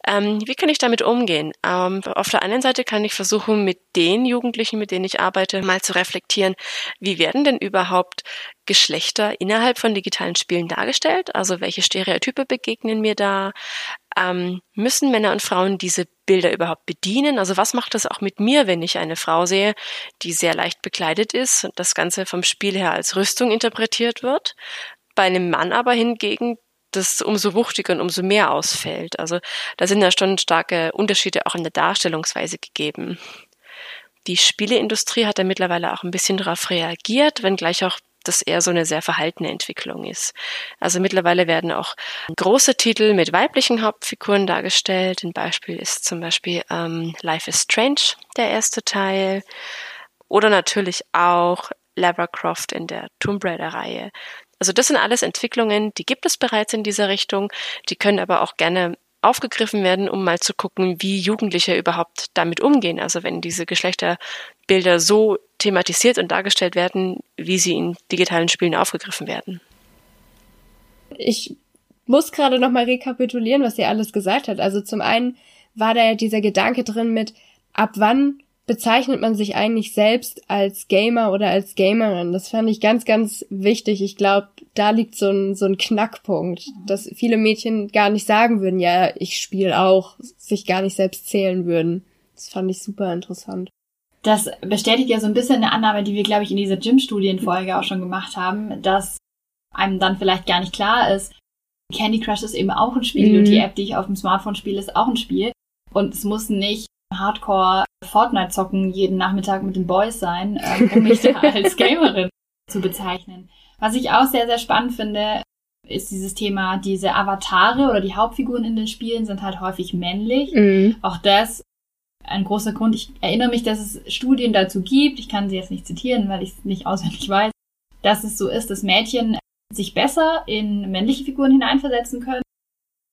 [SPEAKER 3] Ähm, wie kann ich damit umgehen? Ähm, auf der einen Seite kann ich versuchen, mit den Jugendlichen, mit denen ich arbeite, mal zu reflektieren, wie werden denn überhaupt Geschlechter innerhalb von digitalen Spielen dargestellt? Also welche Stereotype begegnen mir da? Ähm, müssen Männer und Frauen diese Bilder überhaupt bedienen? Also was macht das auch mit mir, wenn ich eine Frau sehe, die sehr leicht bekleidet ist und das Ganze vom Spiel her als Rüstung interpretiert wird? Bei einem Mann aber hingegen das umso wuchtiger und umso mehr ausfällt. Also da sind ja schon starke Unterschiede auch in der Darstellungsweise gegeben. Die Spieleindustrie hat da mittlerweile auch ein bisschen darauf reagiert, wenngleich auch das eher so eine sehr verhaltene Entwicklung ist. Also mittlerweile werden auch große Titel mit weiblichen Hauptfiguren dargestellt. Ein Beispiel ist zum Beispiel ähm, Life is Strange, der erste Teil. Oder natürlich auch Lara Croft in der Tomb Raider-Reihe. Also das sind alles Entwicklungen, die gibt es bereits in dieser Richtung, die können aber auch gerne aufgegriffen werden, um mal zu gucken, wie Jugendliche überhaupt damit umgehen. Also wenn diese Geschlechterbilder so thematisiert und dargestellt werden, wie sie in digitalen Spielen aufgegriffen werden.
[SPEAKER 1] Ich muss gerade noch mal rekapitulieren, was ihr alles gesagt hat. Also zum einen war da ja dieser Gedanke drin mit, ab wann bezeichnet man sich eigentlich selbst als Gamer oder als Gamerin? Das fand ich ganz, ganz wichtig. Ich glaube, da liegt so ein, so ein Knackpunkt, dass viele Mädchen gar nicht sagen würden, ja, ich spiele auch, sich gar nicht selbst zählen würden. Das fand ich super interessant.
[SPEAKER 2] Das bestätigt ja so ein bisschen eine Annahme, die wir, glaube ich, in dieser Gym-Studienfolge auch schon gemacht haben, dass einem dann vielleicht gar nicht klar ist, Candy Crush ist eben auch ein Spiel
[SPEAKER 1] Mhm.
[SPEAKER 2] und die App, die ich auf dem Smartphone spiele, ist auch ein Spiel. Und es muss nicht Hardcore Fortnite zocken jeden Nachmittag mit den Boys sein, ähm, um mich da als Gamerin zu bezeichnen. Was ich auch sehr, sehr spannend finde, ist dieses Thema, diese Avatare oder die Hauptfiguren in den Spielen sind halt häufig männlich.
[SPEAKER 1] Mhm.
[SPEAKER 2] Auch das ein großer Grund. Ich erinnere mich, dass es Studien dazu gibt. Ich kann sie jetzt nicht zitieren, weil ich es nicht auswendig weiß, dass es so ist, dass Mädchen sich besser in männliche Figuren hineinversetzen können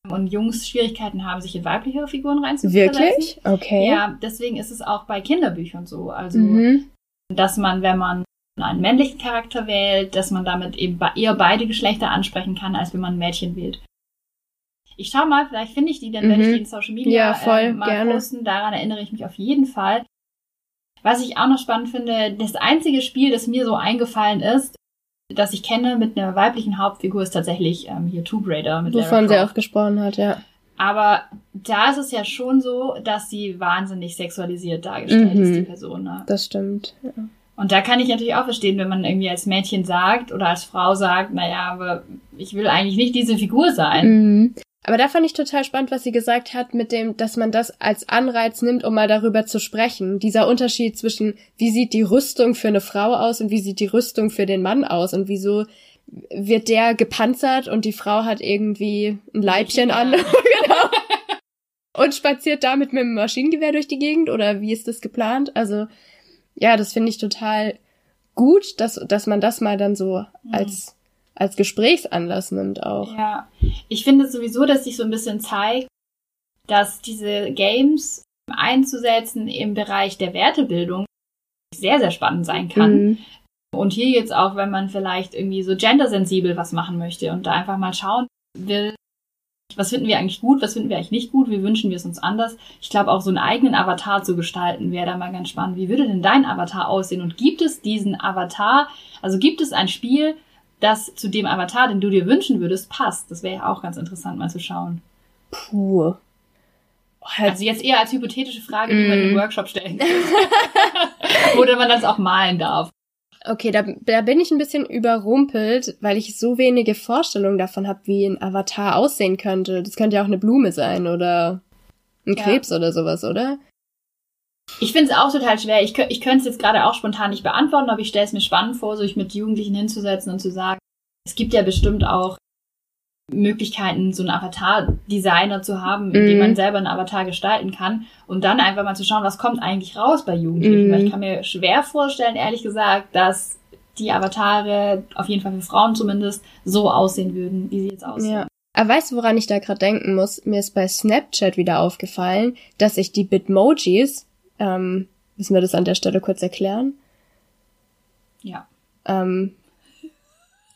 [SPEAKER 2] und Jungs Schwierigkeiten haben, sich in weibliche Figuren reinzuversetzen.
[SPEAKER 1] Wirklich? Okay.
[SPEAKER 2] Ja, deswegen ist es auch bei Kinderbüchern so. Also,
[SPEAKER 1] Mhm.
[SPEAKER 2] dass man, wenn man einen männlichen Charakter wählt, dass man damit eben be- eher beide Geschlechter ansprechen kann, als wenn man ein Mädchen wählt. Ich schau mal, vielleicht finde ich die, dann werde ich
[SPEAKER 1] Mhm.
[SPEAKER 2] die in Social Media
[SPEAKER 1] Ja, voll,
[SPEAKER 2] äh, mal
[SPEAKER 1] gerne.
[SPEAKER 2] posten. Daran erinnere ich mich auf jeden Fall. Was ich auch noch spannend finde, das einzige Spiel, das mir so eingefallen ist, das ich kenne mit einer weiblichen Hauptfigur, ist tatsächlich ähm, hier Tomb Raider mit
[SPEAKER 1] Wovon sie auch gesprochen hat, ja.
[SPEAKER 2] Aber da ist es ja schon so, dass sie wahnsinnig sexualisiert dargestellt
[SPEAKER 1] Mhm.
[SPEAKER 2] ist, die Person. Ne?
[SPEAKER 1] Das stimmt. Ja.
[SPEAKER 2] Und da kann ich natürlich auch verstehen, wenn man irgendwie als Mädchen sagt oder als Frau sagt, naja, aber ich will eigentlich nicht diese Figur sein.
[SPEAKER 1] Mhm. Aber da fand ich total spannend, was sie gesagt hat, mit dem, dass man das als Anreiz nimmt, um mal darüber zu sprechen. Dieser Unterschied zwischen, wie sieht die Rüstung für eine Frau aus und wie sieht die Rüstung für den Mann aus und wieso wird der gepanzert und die Frau hat irgendwie ein Leibchen an. genau. Und spaziert damit mit dem Maschinengewehr durch die Gegend oder wie ist das geplant? Also, ja, das finde ich total gut, dass, dass man das mal dann so als als Gesprächsanlass nimmt auch.
[SPEAKER 2] Ja, ich finde sowieso, dass sich so ein bisschen zeigt, dass diese Games einzusetzen im Bereich der Wertebildung sehr, sehr spannend sein kann. Mhm. Und hier jetzt auch, wenn man vielleicht irgendwie so gendersensibel was machen möchte und da einfach mal schauen will, was finden wir eigentlich gut, was finden wir eigentlich nicht gut, wie wünschen wir es uns anders. Ich glaube, auch so einen eigenen Avatar zu gestalten, wäre da mal ganz spannend. Wie würde denn dein Avatar aussehen? Und gibt es diesen Avatar, also gibt es ein Spiel, das zu dem Avatar, den du dir wünschen würdest, passt. Das wäre ja auch ganz interessant mal zu schauen.
[SPEAKER 1] Puh.
[SPEAKER 2] Also jetzt eher als hypothetische Frage, die mm. man im Workshop stellen kann. Oder man das auch malen darf.
[SPEAKER 1] Okay, da, da bin ich ein bisschen überrumpelt, weil ich so wenige Vorstellungen davon habe, wie ein Avatar aussehen könnte. Das könnte ja auch eine Blume sein oder ein Krebs ja. oder sowas, oder?
[SPEAKER 2] Ich finde es auch total schwer. Ich, ich könnte es jetzt gerade auch spontan nicht beantworten, aber ich stelle es mir spannend vor, sich mit Jugendlichen hinzusetzen und zu sagen, es gibt ja bestimmt auch Möglichkeiten, so einen Avatar-Designer zu haben, in dem mhm. man selber einen Avatar gestalten kann und dann einfach mal zu schauen, was kommt eigentlich raus bei Jugendlichen. Mm. Weil ich kann mir schwer vorstellen, ehrlich gesagt, dass die Avatare, auf jeden Fall für Frauen zumindest, so aussehen würden, wie sie jetzt aussehen. Ja.
[SPEAKER 1] Aber weißt du, woran ich da gerade denken muss? Mir ist bei Snapchat wieder aufgefallen, dass ich die Bitmojis ähm, müssen wir das an der Stelle kurz erklären?
[SPEAKER 2] Ja.
[SPEAKER 1] Ähm,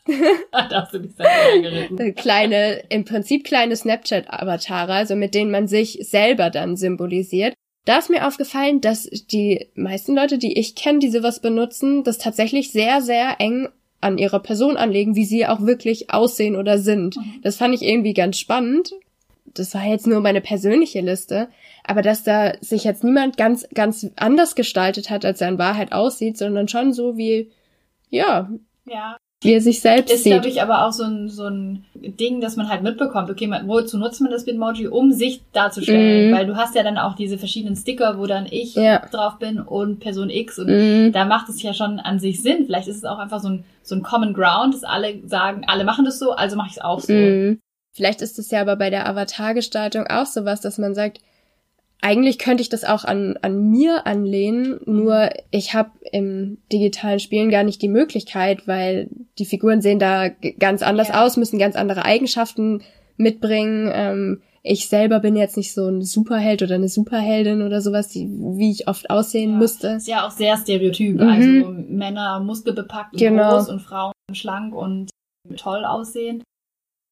[SPEAKER 2] da hast du dich geritten.
[SPEAKER 1] kleine, im Prinzip kleine Snapchat-Avatare, also mit denen man sich selber dann symbolisiert. Da ist mir aufgefallen, dass die meisten Leute, die ich kenne, die sowas benutzen, das tatsächlich sehr, sehr eng an ihrer Person anlegen, wie sie auch wirklich aussehen oder sind. Mhm. Das fand ich irgendwie ganz spannend. Das war jetzt nur meine persönliche Liste aber dass da sich jetzt niemand ganz, ganz anders gestaltet hat, als er in Wahrheit aussieht, sondern schon so wie, ja,
[SPEAKER 2] ja.
[SPEAKER 1] wie er sich selbst
[SPEAKER 2] ist,
[SPEAKER 1] sieht.
[SPEAKER 2] Ist, glaube ich, aber auch so ein, so ein Ding, dass man halt mitbekommt, okay, man, wozu nutzt man das Bitmoji, um sich darzustellen? Mm. Weil du hast ja dann auch diese verschiedenen Sticker, wo dann ich ja. drauf bin und Person X und mm. da macht es ja schon an sich Sinn. Vielleicht ist es auch einfach so ein, so ein Common Ground, dass alle sagen, alle machen das so, also mache ich es auch so. Mm.
[SPEAKER 1] Vielleicht ist es ja aber bei der Avatargestaltung auch sowas, dass man sagt, eigentlich könnte ich das auch an, an mir anlehnen, nur ich habe im digitalen Spielen gar nicht die Möglichkeit, weil die Figuren sehen da ganz anders ja. aus, müssen ganz andere Eigenschaften mitbringen. Ähm, ich selber bin jetzt nicht so ein Superheld oder eine Superheldin oder sowas, die, wie ich oft aussehen
[SPEAKER 2] ja.
[SPEAKER 1] müsste.
[SPEAKER 2] Ist ja auch sehr stereotyp. Mhm. Also Männer muskelbepackt und genau. groß und Frauen schlank und toll aussehen.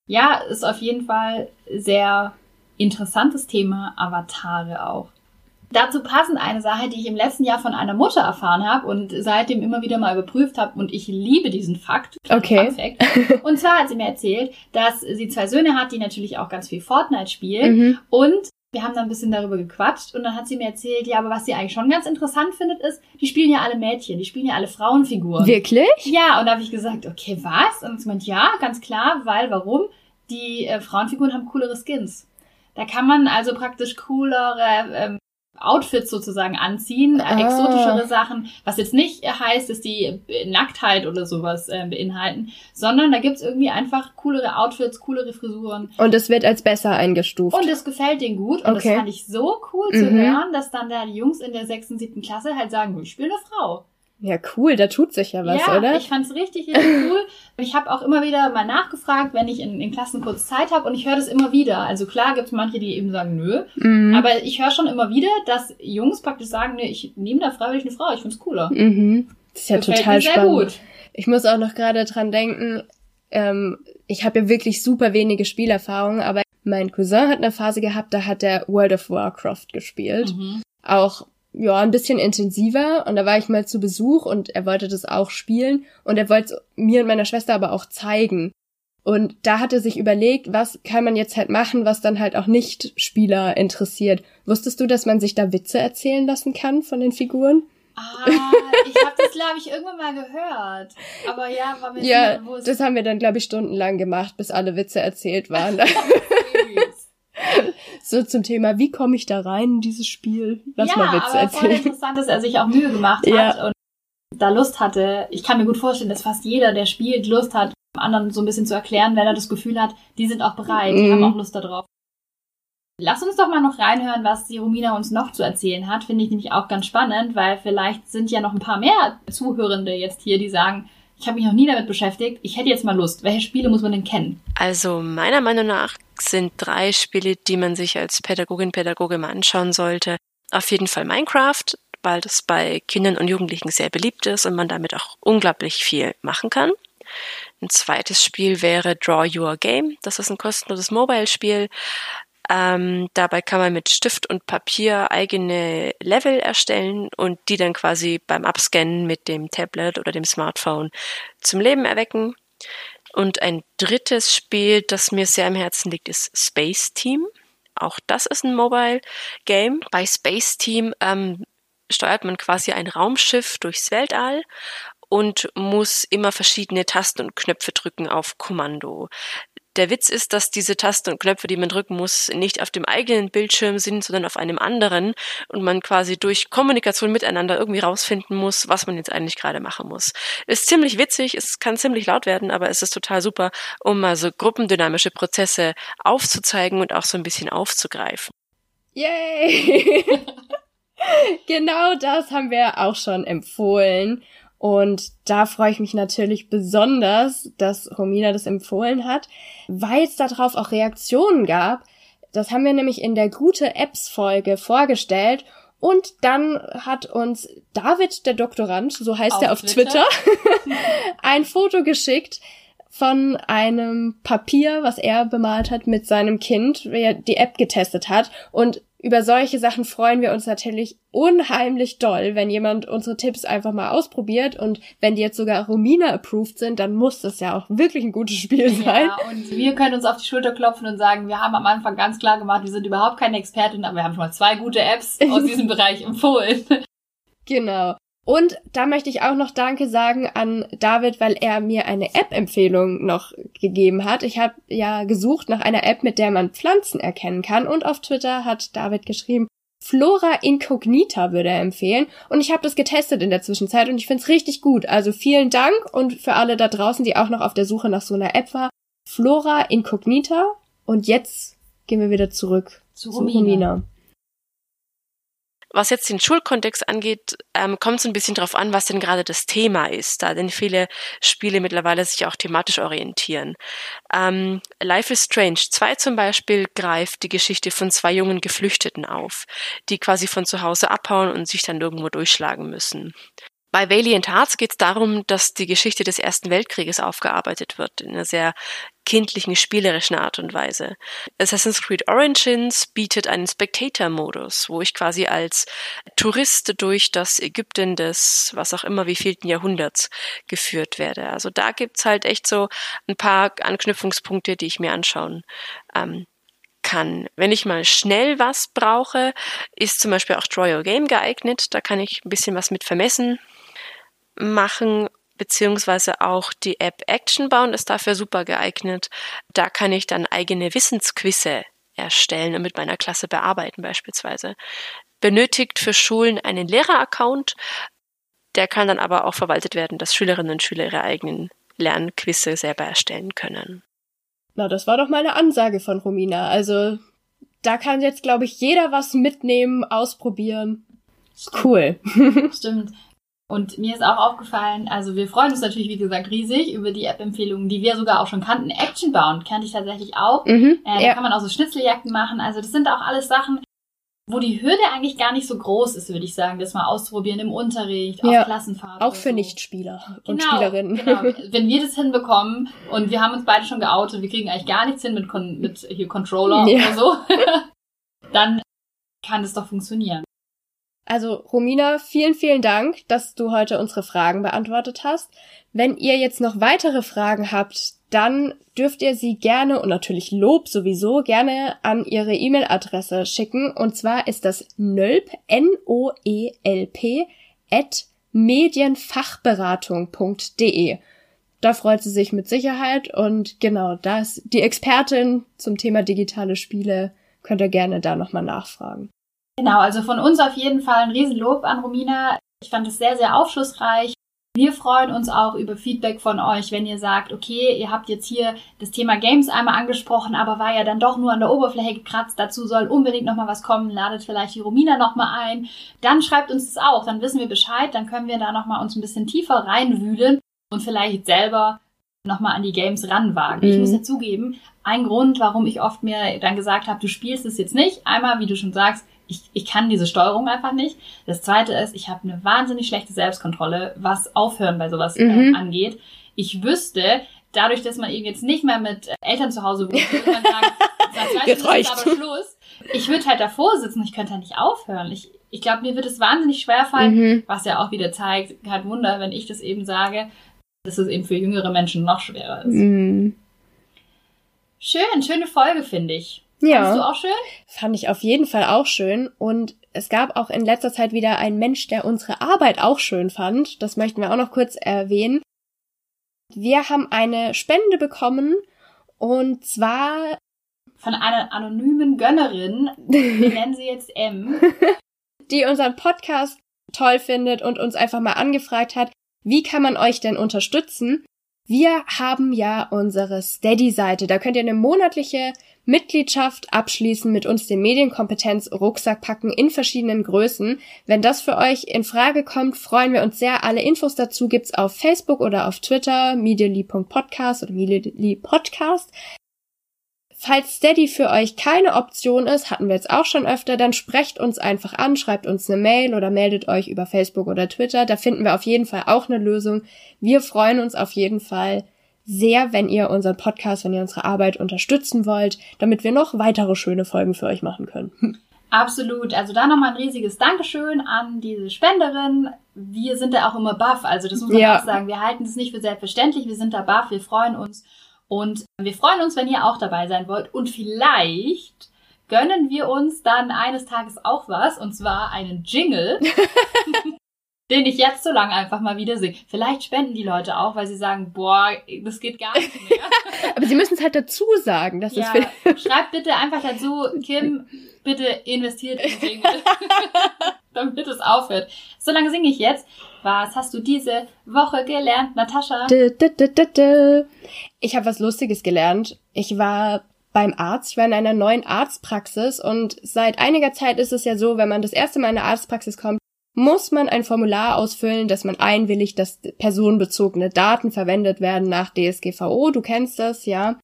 [SPEAKER 2] Ja, ist auf jeden Fall sehr interessantes Thema Avatare auch. Dazu passend eine Sache, die ich im letzten Jahr von einer Mutter erfahren habe und seitdem immer wieder mal überprüft habe und ich liebe diesen Fakt.
[SPEAKER 1] Okay.
[SPEAKER 2] Fact. Und zwar hat sie mir erzählt, dass sie zwei Söhne hat, die natürlich auch ganz viel Fortnite spielen mhm. und wir haben dann ein bisschen darüber gequatscht und dann hat sie mir erzählt, ja, aber was sie eigentlich schon ganz interessant findet, ist, die spielen ja alle Mädchen, die spielen ja alle Frauenfiguren.
[SPEAKER 1] Wirklich?
[SPEAKER 2] Ja, und da habe ich gesagt, okay, was? Und sie meint, ja, ganz klar, weil, warum? Die äh, Frauenfiguren haben coolere Skins. Da kann man also praktisch coolere ähm, Outfits sozusagen anziehen, äh, ah. exotischere Sachen, was jetzt nicht heißt, dass die Nacktheit oder sowas äh, beinhalten, sondern da gibt's irgendwie einfach coolere Outfits, coolere Frisuren.
[SPEAKER 1] Und es wird als besser eingestuft.
[SPEAKER 2] Und es gefällt denen gut. Und okay. das fand ich so cool mhm. zu hören, dass dann da die Jungs in der sechsten, siebten Klasse halt sagen, ich spiele eine Frau.
[SPEAKER 1] Ja, cool, da tut sich ja was,
[SPEAKER 2] ja,
[SPEAKER 1] oder?
[SPEAKER 2] Ich fand's richtig, richtig cool. Ich habe auch immer wieder mal nachgefragt, wenn ich in, in Klassen kurz Zeit habe und ich höre das immer wieder. Also klar gibt's manche, die eben sagen, nö. Mhm. Aber ich höre schon immer wieder, dass Jungs praktisch sagen, nö, ich nehme da freiwillig eine Frau, ich find's cooler.
[SPEAKER 1] Mhm. Das ist ja Gefällt total spannend. Gut. Ich muss auch noch gerade dran denken, ähm, ich habe ja wirklich super wenige Spielerfahrungen, aber mein Cousin hat eine Phase gehabt, da hat er World of Warcraft gespielt. Mhm. Auch ja, ein bisschen intensiver und da war ich mal zu Besuch und er wollte das auch spielen und er wollte es mir und meiner Schwester aber auch zeigen. Und da hat er sich überlegt, was kann man jetzt halt machen, was dann halt auch nicht Spieler interessiert. Wusstest du, dass man sich da Witze erzählen lassen kann von den Figuren?
[SPEAKER 2] Ah, ich habe das, glaube ich, irgendwann mal gehört. Aber ja, war mir
[SPEAKER 1] Ja, das haben wir dann, glaube ich, stundenlang gemacht, bis alle Witze erzählt waren. so zum Thema, wie komme ich da rein in dieses Spiel?
[SPEAKER 2] Lass ja, mal Witze aber erzählen. Voll interessant, dass er sich auch Mühe gemacht hat ja. und da Lust hatte. Ich kann mir gut vorstellen, dass fast jeder, der spielt, Lust hat, anderen so ein bisschen zu erklären, wenn er das Gefühl hat, die sind auch bereit, die mhm. haben auch Lust darauf. Lass uns doch mal noch reinhören, was die Romina uns noch zu erzählen hat. Finde ich nämlich auch ganz spannend, weil vielleicht sind ja noch ein paar mehr Zuhörende jetzt hier, die sagen, ich habe mich noch nie damit beschäftigt. Ich hätte jetzt mal Lust. Welche Spiele muss man denn kennen?
[SPEAKER 3] Also meiner Meinung nach sind drei Spiele, die man sich als Pädagogin, Pädagoge mal anschauen sollte. Auf jeden Fall Minecraft, weil das bei Kindern und Jugendlichen sehr beliebt ist und man damit auch unglaublich viel machen kann. Ein zweites Spiel wäre Draw Your Game. Das ist ein kostenloses Mobile-Spiel. Ähm, dabei kann man mit Stift und Papier eigene Level erstellen und die dann quasi beim Abscannen mit dem Tablet oder dem Smartphone zum Leben erwecken. Und ein drittes Spiel, das mir sehr am Herzen liegt, ist Space Team. Auch das ist ein Mobile Game. Bei Space Team ähm, steuert man quasi ein Raumschiff durchs Weltall und muss immer verschiedene Tasten und Knöpfe drücken auf Kommando. Der Witz ist, dass diese Tasten und Knöpfe, die man drücken muss, nicht auf dem eigenen Bildschirm sind, sondern auf einem anderen und man quasi durch Kommunikation miteinander irgendwie rausfinden muss, was man jetzt eigentlich gerade machen muss. Ist ziemlich witzig, es kann ziemlich laut werden, aber es ist total super, um mal so gruppendynamische Prozesse aufzuzeigen und auch so ein bisschen aufzugreifen.
[SPEAKER 1] Yay! genau das haben wir auch schon empfohlen. Und da freue ich mich natürlich besonders, dass Romina das empfohlen hat, weil es darauf auch Reaktionen gab. Das haben wir nämlich in der gute Apps Folge vorgestellt und dann hat uns David, der Doktorand, so heißt auf er auf Twitter, Twitter ein Foto geschickt von einem Papier, was er bemalt hat mit seinem Kind, wie er die App getestet hat. Und über solche Sachen freuen wir uns natürlich unheimlich doll, wenn jemand unsere Tipps einfach mal ausprobiert und wenn die jetzt sogar Romina approved sind, dann muss das ja auch wirklich ein gutes Spiel sein.
[SPEAKER 2] Ja, und wir können uns auf die Schulter klopfen und sagen, wir haben am Anfang ganz klar gemacht, wir sind überhaupt keine Expertin, aber wir haben schon mal zwei gute Apps aus diesem Bereich empfohlen.
[SPEAKER 1] Genau. Und da möchte ich auch noch Danke sagen an David, weil er mir eine App-Empfehlung noch gegeben hat. Ich habe ja gesucht nach einer App, mit der man Pflanzen erkennen kann. Und auf Twitter hat David geschrieben, Flora Incognita würde er empfehlen. Und ich habe das getestet in der Zwischenzeit und ich finde es richtig gut. Also vielen Dank und für alle da draußen, die auch noch auf der Suche nach so einer App war. Flora Incognita. Und jetzt gehen wir wieder zurück zu, zu Romina. Romina.
[SPEAKER 3] Was jetzt den Schulkontext angeht, ähm, kommt es ein bisschen darauf an, was denn gerade das Thema ist, da denn viele Spiele mittlerweile sich auch thematisch orientieren. Ähm, Life is Strange 2 zum Beispiel greift die Geschichte von zwei jungen Geflüchteten auf, die quasi von zu Hause abhauen und sich dann irgendwo durchschlagen müssen. Bei Valiant Hearts geht es darum, dass die Geschichte des Ersten Weltkrieges aufgearbeitet wird, in einer sehr kindlichen, spielerischen Art und Weise. Assassin's Creed Origins bietet einen Spectator-Modus, wo ich quasi als Tourist durch das Ägypten des, was auch immer, wievielten Jahrhunderts geführt werde. Also da gibt's halt echt so ein paar Anknüpfungspunkte, die ich mir anschauen ähm, kann. Wenn ich mal schnell was brauche, ist zum Beispiel auch Draw Your Game geeignet. Da kann ich ein bisschen was mit vermessen machen, beziehungsweise auch die App Action Bound ist dafür super geeignet. Da kann ich dann eigene Wissensquizze erstellen und mit meiner Klasse bearbeiten beispielsweise. Benötigt für Schulen einen Lehreraccount. Der kann dann aber auch verwaltet werden, dass Schülerinnen und Schüler ihre eigenen Lernquizze selber erstellen können.
[SPEAKER 1] Na, das war doch mal eine Ansage von Romina. Also, da kann jetzt, glaube ich, jeder was mitnehmen, ausprobieren. Cool.
[SPEAKER 2] Stimmt. Und mir ist auch aufgefallen, also wir freuen uns natürlich, wie gesagt, riesig über die App-Empfehlungen, die wir sogar auch schon kannten. Actionbound kannte ich tatsächlich auch. Mhm, äh, ja. Da kann man auch so Schnitzeljagden machen. Also das sind auch alles Sachen, wo die Hürde eigentlich gar nicht so groß ist, würde ich sagen, das mal auszuprobieren im Unterricht, auf ja, Klassenfahrt.
[SPEAKER 1] Auch für so. Nichtspieler und genau, Spielerinnen. Genau.
[SPEAKER 2] Wenn wir das hinbekommen und wir haben uns beide schon geoutet, wir kriegen eigentlich gar nichts hin mit, Con mit hier Controller ja. oder so, dann kann das doch funktionieren.
[SPEAKER 1] Also Romina, vielen, vielen Dank, dass du heute unsere Fragen beantwortet hast. Wenn ihr jetzt noch weitere Fragen habt, dann dürft ihr sie gerne und natürlich Lob sowieso gerne an ihre E-Mail-Adresse schicken. Und zwar ist das nölp, N-O-E-L-P, at medienfachberatung.de. Da freut sie sich mit Sicherheit und genau, da ist die Expertin zum Thema digitale Spiele könnt ihr gerne da nochmal nachfragen.
[SPEAKER 2] Genau, also von uns auf jeden Fall ein Riesenlob an Romina. Ich fand es sehr, sehr aufschlussreich. Wir freuen uns auch über Feedback von euch, wenn ihr sagt, okay, ihr habt jetzt hier das Thema Games einmal angesprochen, aber war ja dann doch nur an der Oberfläche gekratzt. Dazu soll unbedingt nochmal was kommen. Ladet vielleicht die Romina nochmal ein. Dann schreibt uns das auch. Dann wissen wir Bescheid. Dann können wir da nochmal uns ein bisschen tiefer reinwühlen und vielleicht selber nochmal an die Games ranwagen. Mhm. Ich muss ja zugeben, ein Grund, warum ich oft mir dann gesagt habe, du spielst es jetzt nicht. Einmal, wie du schon sagst, ich, ich kann diese Steuerung einfach nicht. Das zweite ist, ich habe eine wahnsinnig schlechte Selbstkontrolle, was Aufhören bei sowas äh, mhm. äh, angeht. Ich wüsste, dadurch, dass man eben jetzt nicht mehr mit Eltern zu Hause wohnt, würde man sagen, das ist aber Schluss. Ich würde halt davor sitzen, ich könnte halt nicht aufhören. Ich, ich glaube, mir wird es wahnsinnig schwer fallen, mhm. was ja auch wieder zeigt, kein Wunder, wenn ich das eben sage, dass es eben für jüngere Menschen noch schwerer ist. Mhm. Schön, schöne Folge, finde ich. Ja. Fandest du auch schön?
[SPEAKER 1] Fand ich auf jeden Fall auch schön. Und es gab auch in letzter Zeit wieder einen Mensch, der unsere Arbeit auch schön fand. Das möchten wir auch noch kurz erwähnen. Wir haben eine Spende bekommen und zwar
[SPEAKER 2] von einer anonymen Gönnerin, wir nennen sie jetzt M,
[SPEAKER 1] die unseren Podcast toll findet und uns einfach mal angefragt hat, wie kann man euch denn unterstützen? Wir haben ja unsere Steady-Seite. Da könnt ihr eine monatliche Mitgliedschaft abschließen, mit uns den Medienkompetenz-Rucksack packen in verschiedenen Größen. Wenn das für euch in Frage kommt, freuen wir uns sehr. Alle Infos dazu gibt's auf Facebook oder auf Twitter, medially.podcast oder medially.podcast. Falls Steady für euch keine Option ist, hatten wir jetzt auch schon öfter, dann sprecht uns einfach an, schreibt uns eine Mail oder meldet euch über Facebook oder Twitter. Da finden wir auf jeden Fall auch eine Lösung. Wir freuen uns auf jeden Fall sehr, wenn ihr unseren Podcast, wenn ihr unsere Arbeit unterstützen wollt, damit wir noch weitere schöne Folgen für euch machen können.
[SPEAKER 2] Absolut. Also da nochmal ein riesiges Dankeschön an diese Spenderin. Wir sind da auch immer baff. Also das muss man ja. auch sagen. Wir halten es nicht für selbstverständlich. Wir sind da baff. Wir freuen uns. Und wir freuen uns, wenn ihr auch dabei sein wollt. Und vielleicht gönnen wir uns dann eines Tages auch was, und zwar einen Jingle, den ich jetzt so lange einfach mal wieder singe. Vielleicht spenden die Leute auch, weil sie sagen, boah, das geht gar nicht mehr.
[SPEAKER 1] Aber sie müssen es halt dazu sagen. Dass
[SPEAKER 2] ja,
[SPEAKER 1] es
[SPEAKER 2] schreibt bitte einfach dazu, Kim, bitte investiert in Jingle, damit es aufhört. So lange singe ich jetzt. Was hast du diese Woche gelernt, Natascha?
[SPEAKER 1] Ich habe was Lustiges gelernt. Ich war beim Arzt. Ich war in einer neuen Arztpraxis und seit einiger Zeit ist es ja so, wenn man das erste Mal in eine Arztpraxis kommt, muss man ein Formular ausfüllen, dass man einwilligt, dass personenbezogene Daten verwendet werden nach DSGVO. Du kennst das, ja.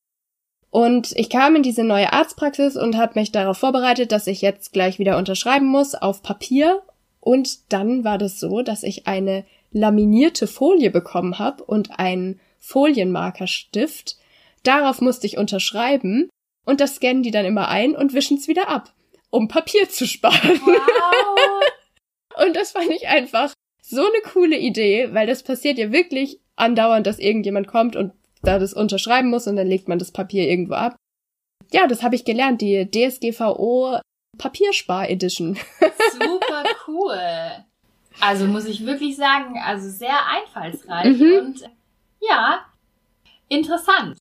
[SPEAKER 1] Und ich kam in diese neue Arztpraxis und habe mich darauf vorbereitet, dass ich jetzt gleich wieder unterschreiben muss auf Papier und dann war das so, dass ich eine laminierte Folie bekommen habe und einen Folienmarkerstift. Darauf musste ich unterschreiben und das scannen die dann immer ein und wischen es wieder ab, um Papier zu sparen. Wow. und das fand ich einfach so eine coole Idee, weil das passiert ja wirklich andauernd, dass irgendjemand kommt und da das unterschreiben muss und dann legt man das Papier irgendwo ab. Ja, das habe ich gelernt, die DSGVO Papierspar Edition.
[SPEAKER 2] Super cool. Also muss ich wirklich sagen, also sehr einfallsreich mhm. und ja, interessant.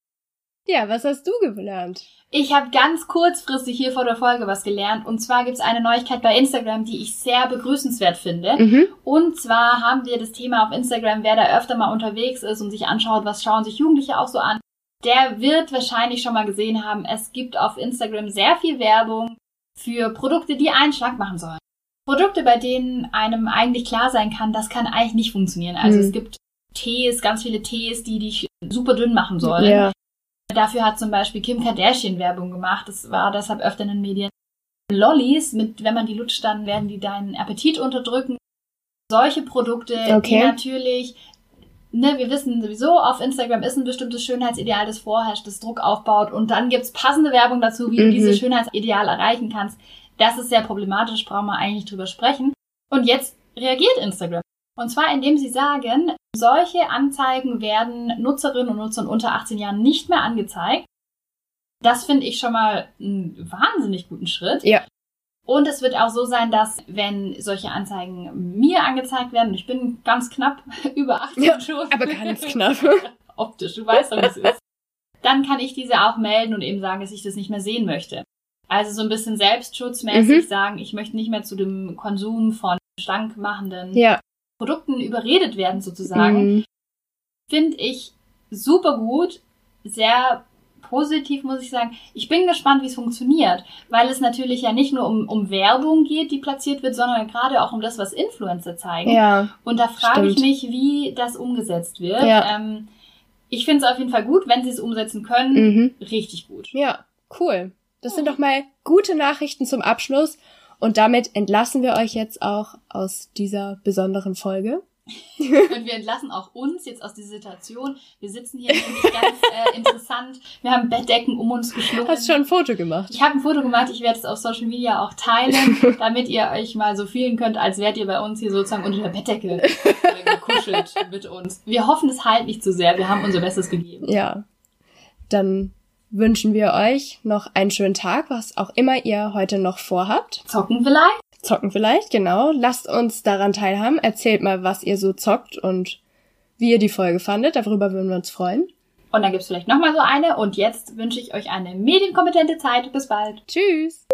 [SPEAKER 1] Ja, was hast du gelernt?
[SPEAKER 2] Ich habe ganz kurzfristig hier vor der Folge was gelernt. Und zwar gibt's eine Neuigkeit bei Instagram, die ich sehr begrüßenswert finde. Mhm. Und zwar haben wir das Thema auf Instagram, wer da öfter mal unterwegs ist und sich anschaut, was schauen sich Jugendliche auch so an, der wird wahrscheinlich schon mal gesehen haben, es gibt auf Instagram sehr viel Werbung für Produkte, die einen Schlag machen sollen. Produkte, bei denen einem eigentlich klar sein kann, das kann eigentlich nicht funktionieren. Also mhm. es gibt Tees, ganz viele Tees, die dich super dünn machen sollen. Ja. Dafür hat zum Beispiel Kim Kardashian Werbung gemacht. Das war deshalb öfter in den Medien. Lollis, mit, wenn man die lutscht, dann werden die deinen Appetit unterdrücken. Solche Produkte, okay. die natürlich, ne, wir wissen sowieso, auf Instagram ist ein bestimmtes Schönheitsideal, das vorherrscht, das Druck aufbaut und dann gibt's passende Werbung dazu, wie mhm. du dieses Schönheitsideal erreichen kannst. Das ist sehr problematisch, brauchen wir eigentlich drüber sprechen. Und jetzt reagiert Instagram. Und zwar indem sie sagen, solche Anzeigen werden Nutzerinnen und Nutzern unter 18 Jahren nicht mehr angezeigt. Das finde ich schon mal einen wahnsinnig guten Schritt. Ja. Und es wird auch so sein, dass wenn solche Anzeigen mir angezeigt werden, ich bin ganz knapp über 18 ja, schon.
[SPEAKER 1] Aber ganz knapp.
[SPEAKER 2] Optisch, du weißt doch, wie es ist. Dann kann ich diese auch melden und eben sagen, dass ich das nicht mehr sehen möchte. Also so ein bisschen selbstschutzmäßig mhm. sagen, ich möchte nicht mehr zu dem Konsum von schlankmachenden ja. Produkten überredet werden sozusagen. Mhm. Finde ich super gut, sehr positiv muss ich sagen. Ich bin gespannt, wie es funktioniert, weil es natürlich ja nicht nur um, um Werbung geht, die platziert wird, sondern gerade auch um das, was Influencer zeigen. Ja, Und da frage ich mich, wie das umgesetzt wird. Ja. Ähm, ich finde es auf jeden Fall gut, wenn sie es umsetzen können. Mhm. Richtig gut.
[SPEAKER 1] Ja, cool. Das sind doch mal gute Nachrichten zum Abschluss. Und damit entlassen wir euch jetzt auch aus dieser besonderen Folge.
[SPEAKER 2] und wir entlassen auch uns jetzt aus dieser Situation. Wir sitzen hier ganz äh, interessant. Wir haben Bettdecken um uns geschlungen.
[SPEAKER 1] Hast schon ein Foto gemacht?
[SPEAKER 2] Ich habe ein Foto gemacht. Ich werde es auf Social Media auch teilen, damit ihr euch mal so fühlen könnt, als wärt ihr bei uns hier sozusagen unter der Bettdecke äh, gekuschelt mit uns. Wir hoffen, es halt nicht zu sehr. Wir haben unser Bestes gegeben.
[SPEAKER 1] Ja. Dann wünschen wir euch noch einen schönen Tag, was auch immer ihr heute noch vorhabt.
[SPEAKER 2] Zocken vielleicht?
[SPEAKER 1] Zocken vielleicht, genau. Lasst uns daran teilhaben. Erzählt mal, was ihr so zockt und wie ihr die Folge fandet. Darüber würden wir uns freuen.
[SPEAKER 2] Und dann gibt's vielleicht nochmal so eine. Und jetzt wünsche ich euch eine medienkompetente Zeit. Bis bald.
[SPEAKER 1] Tschüss.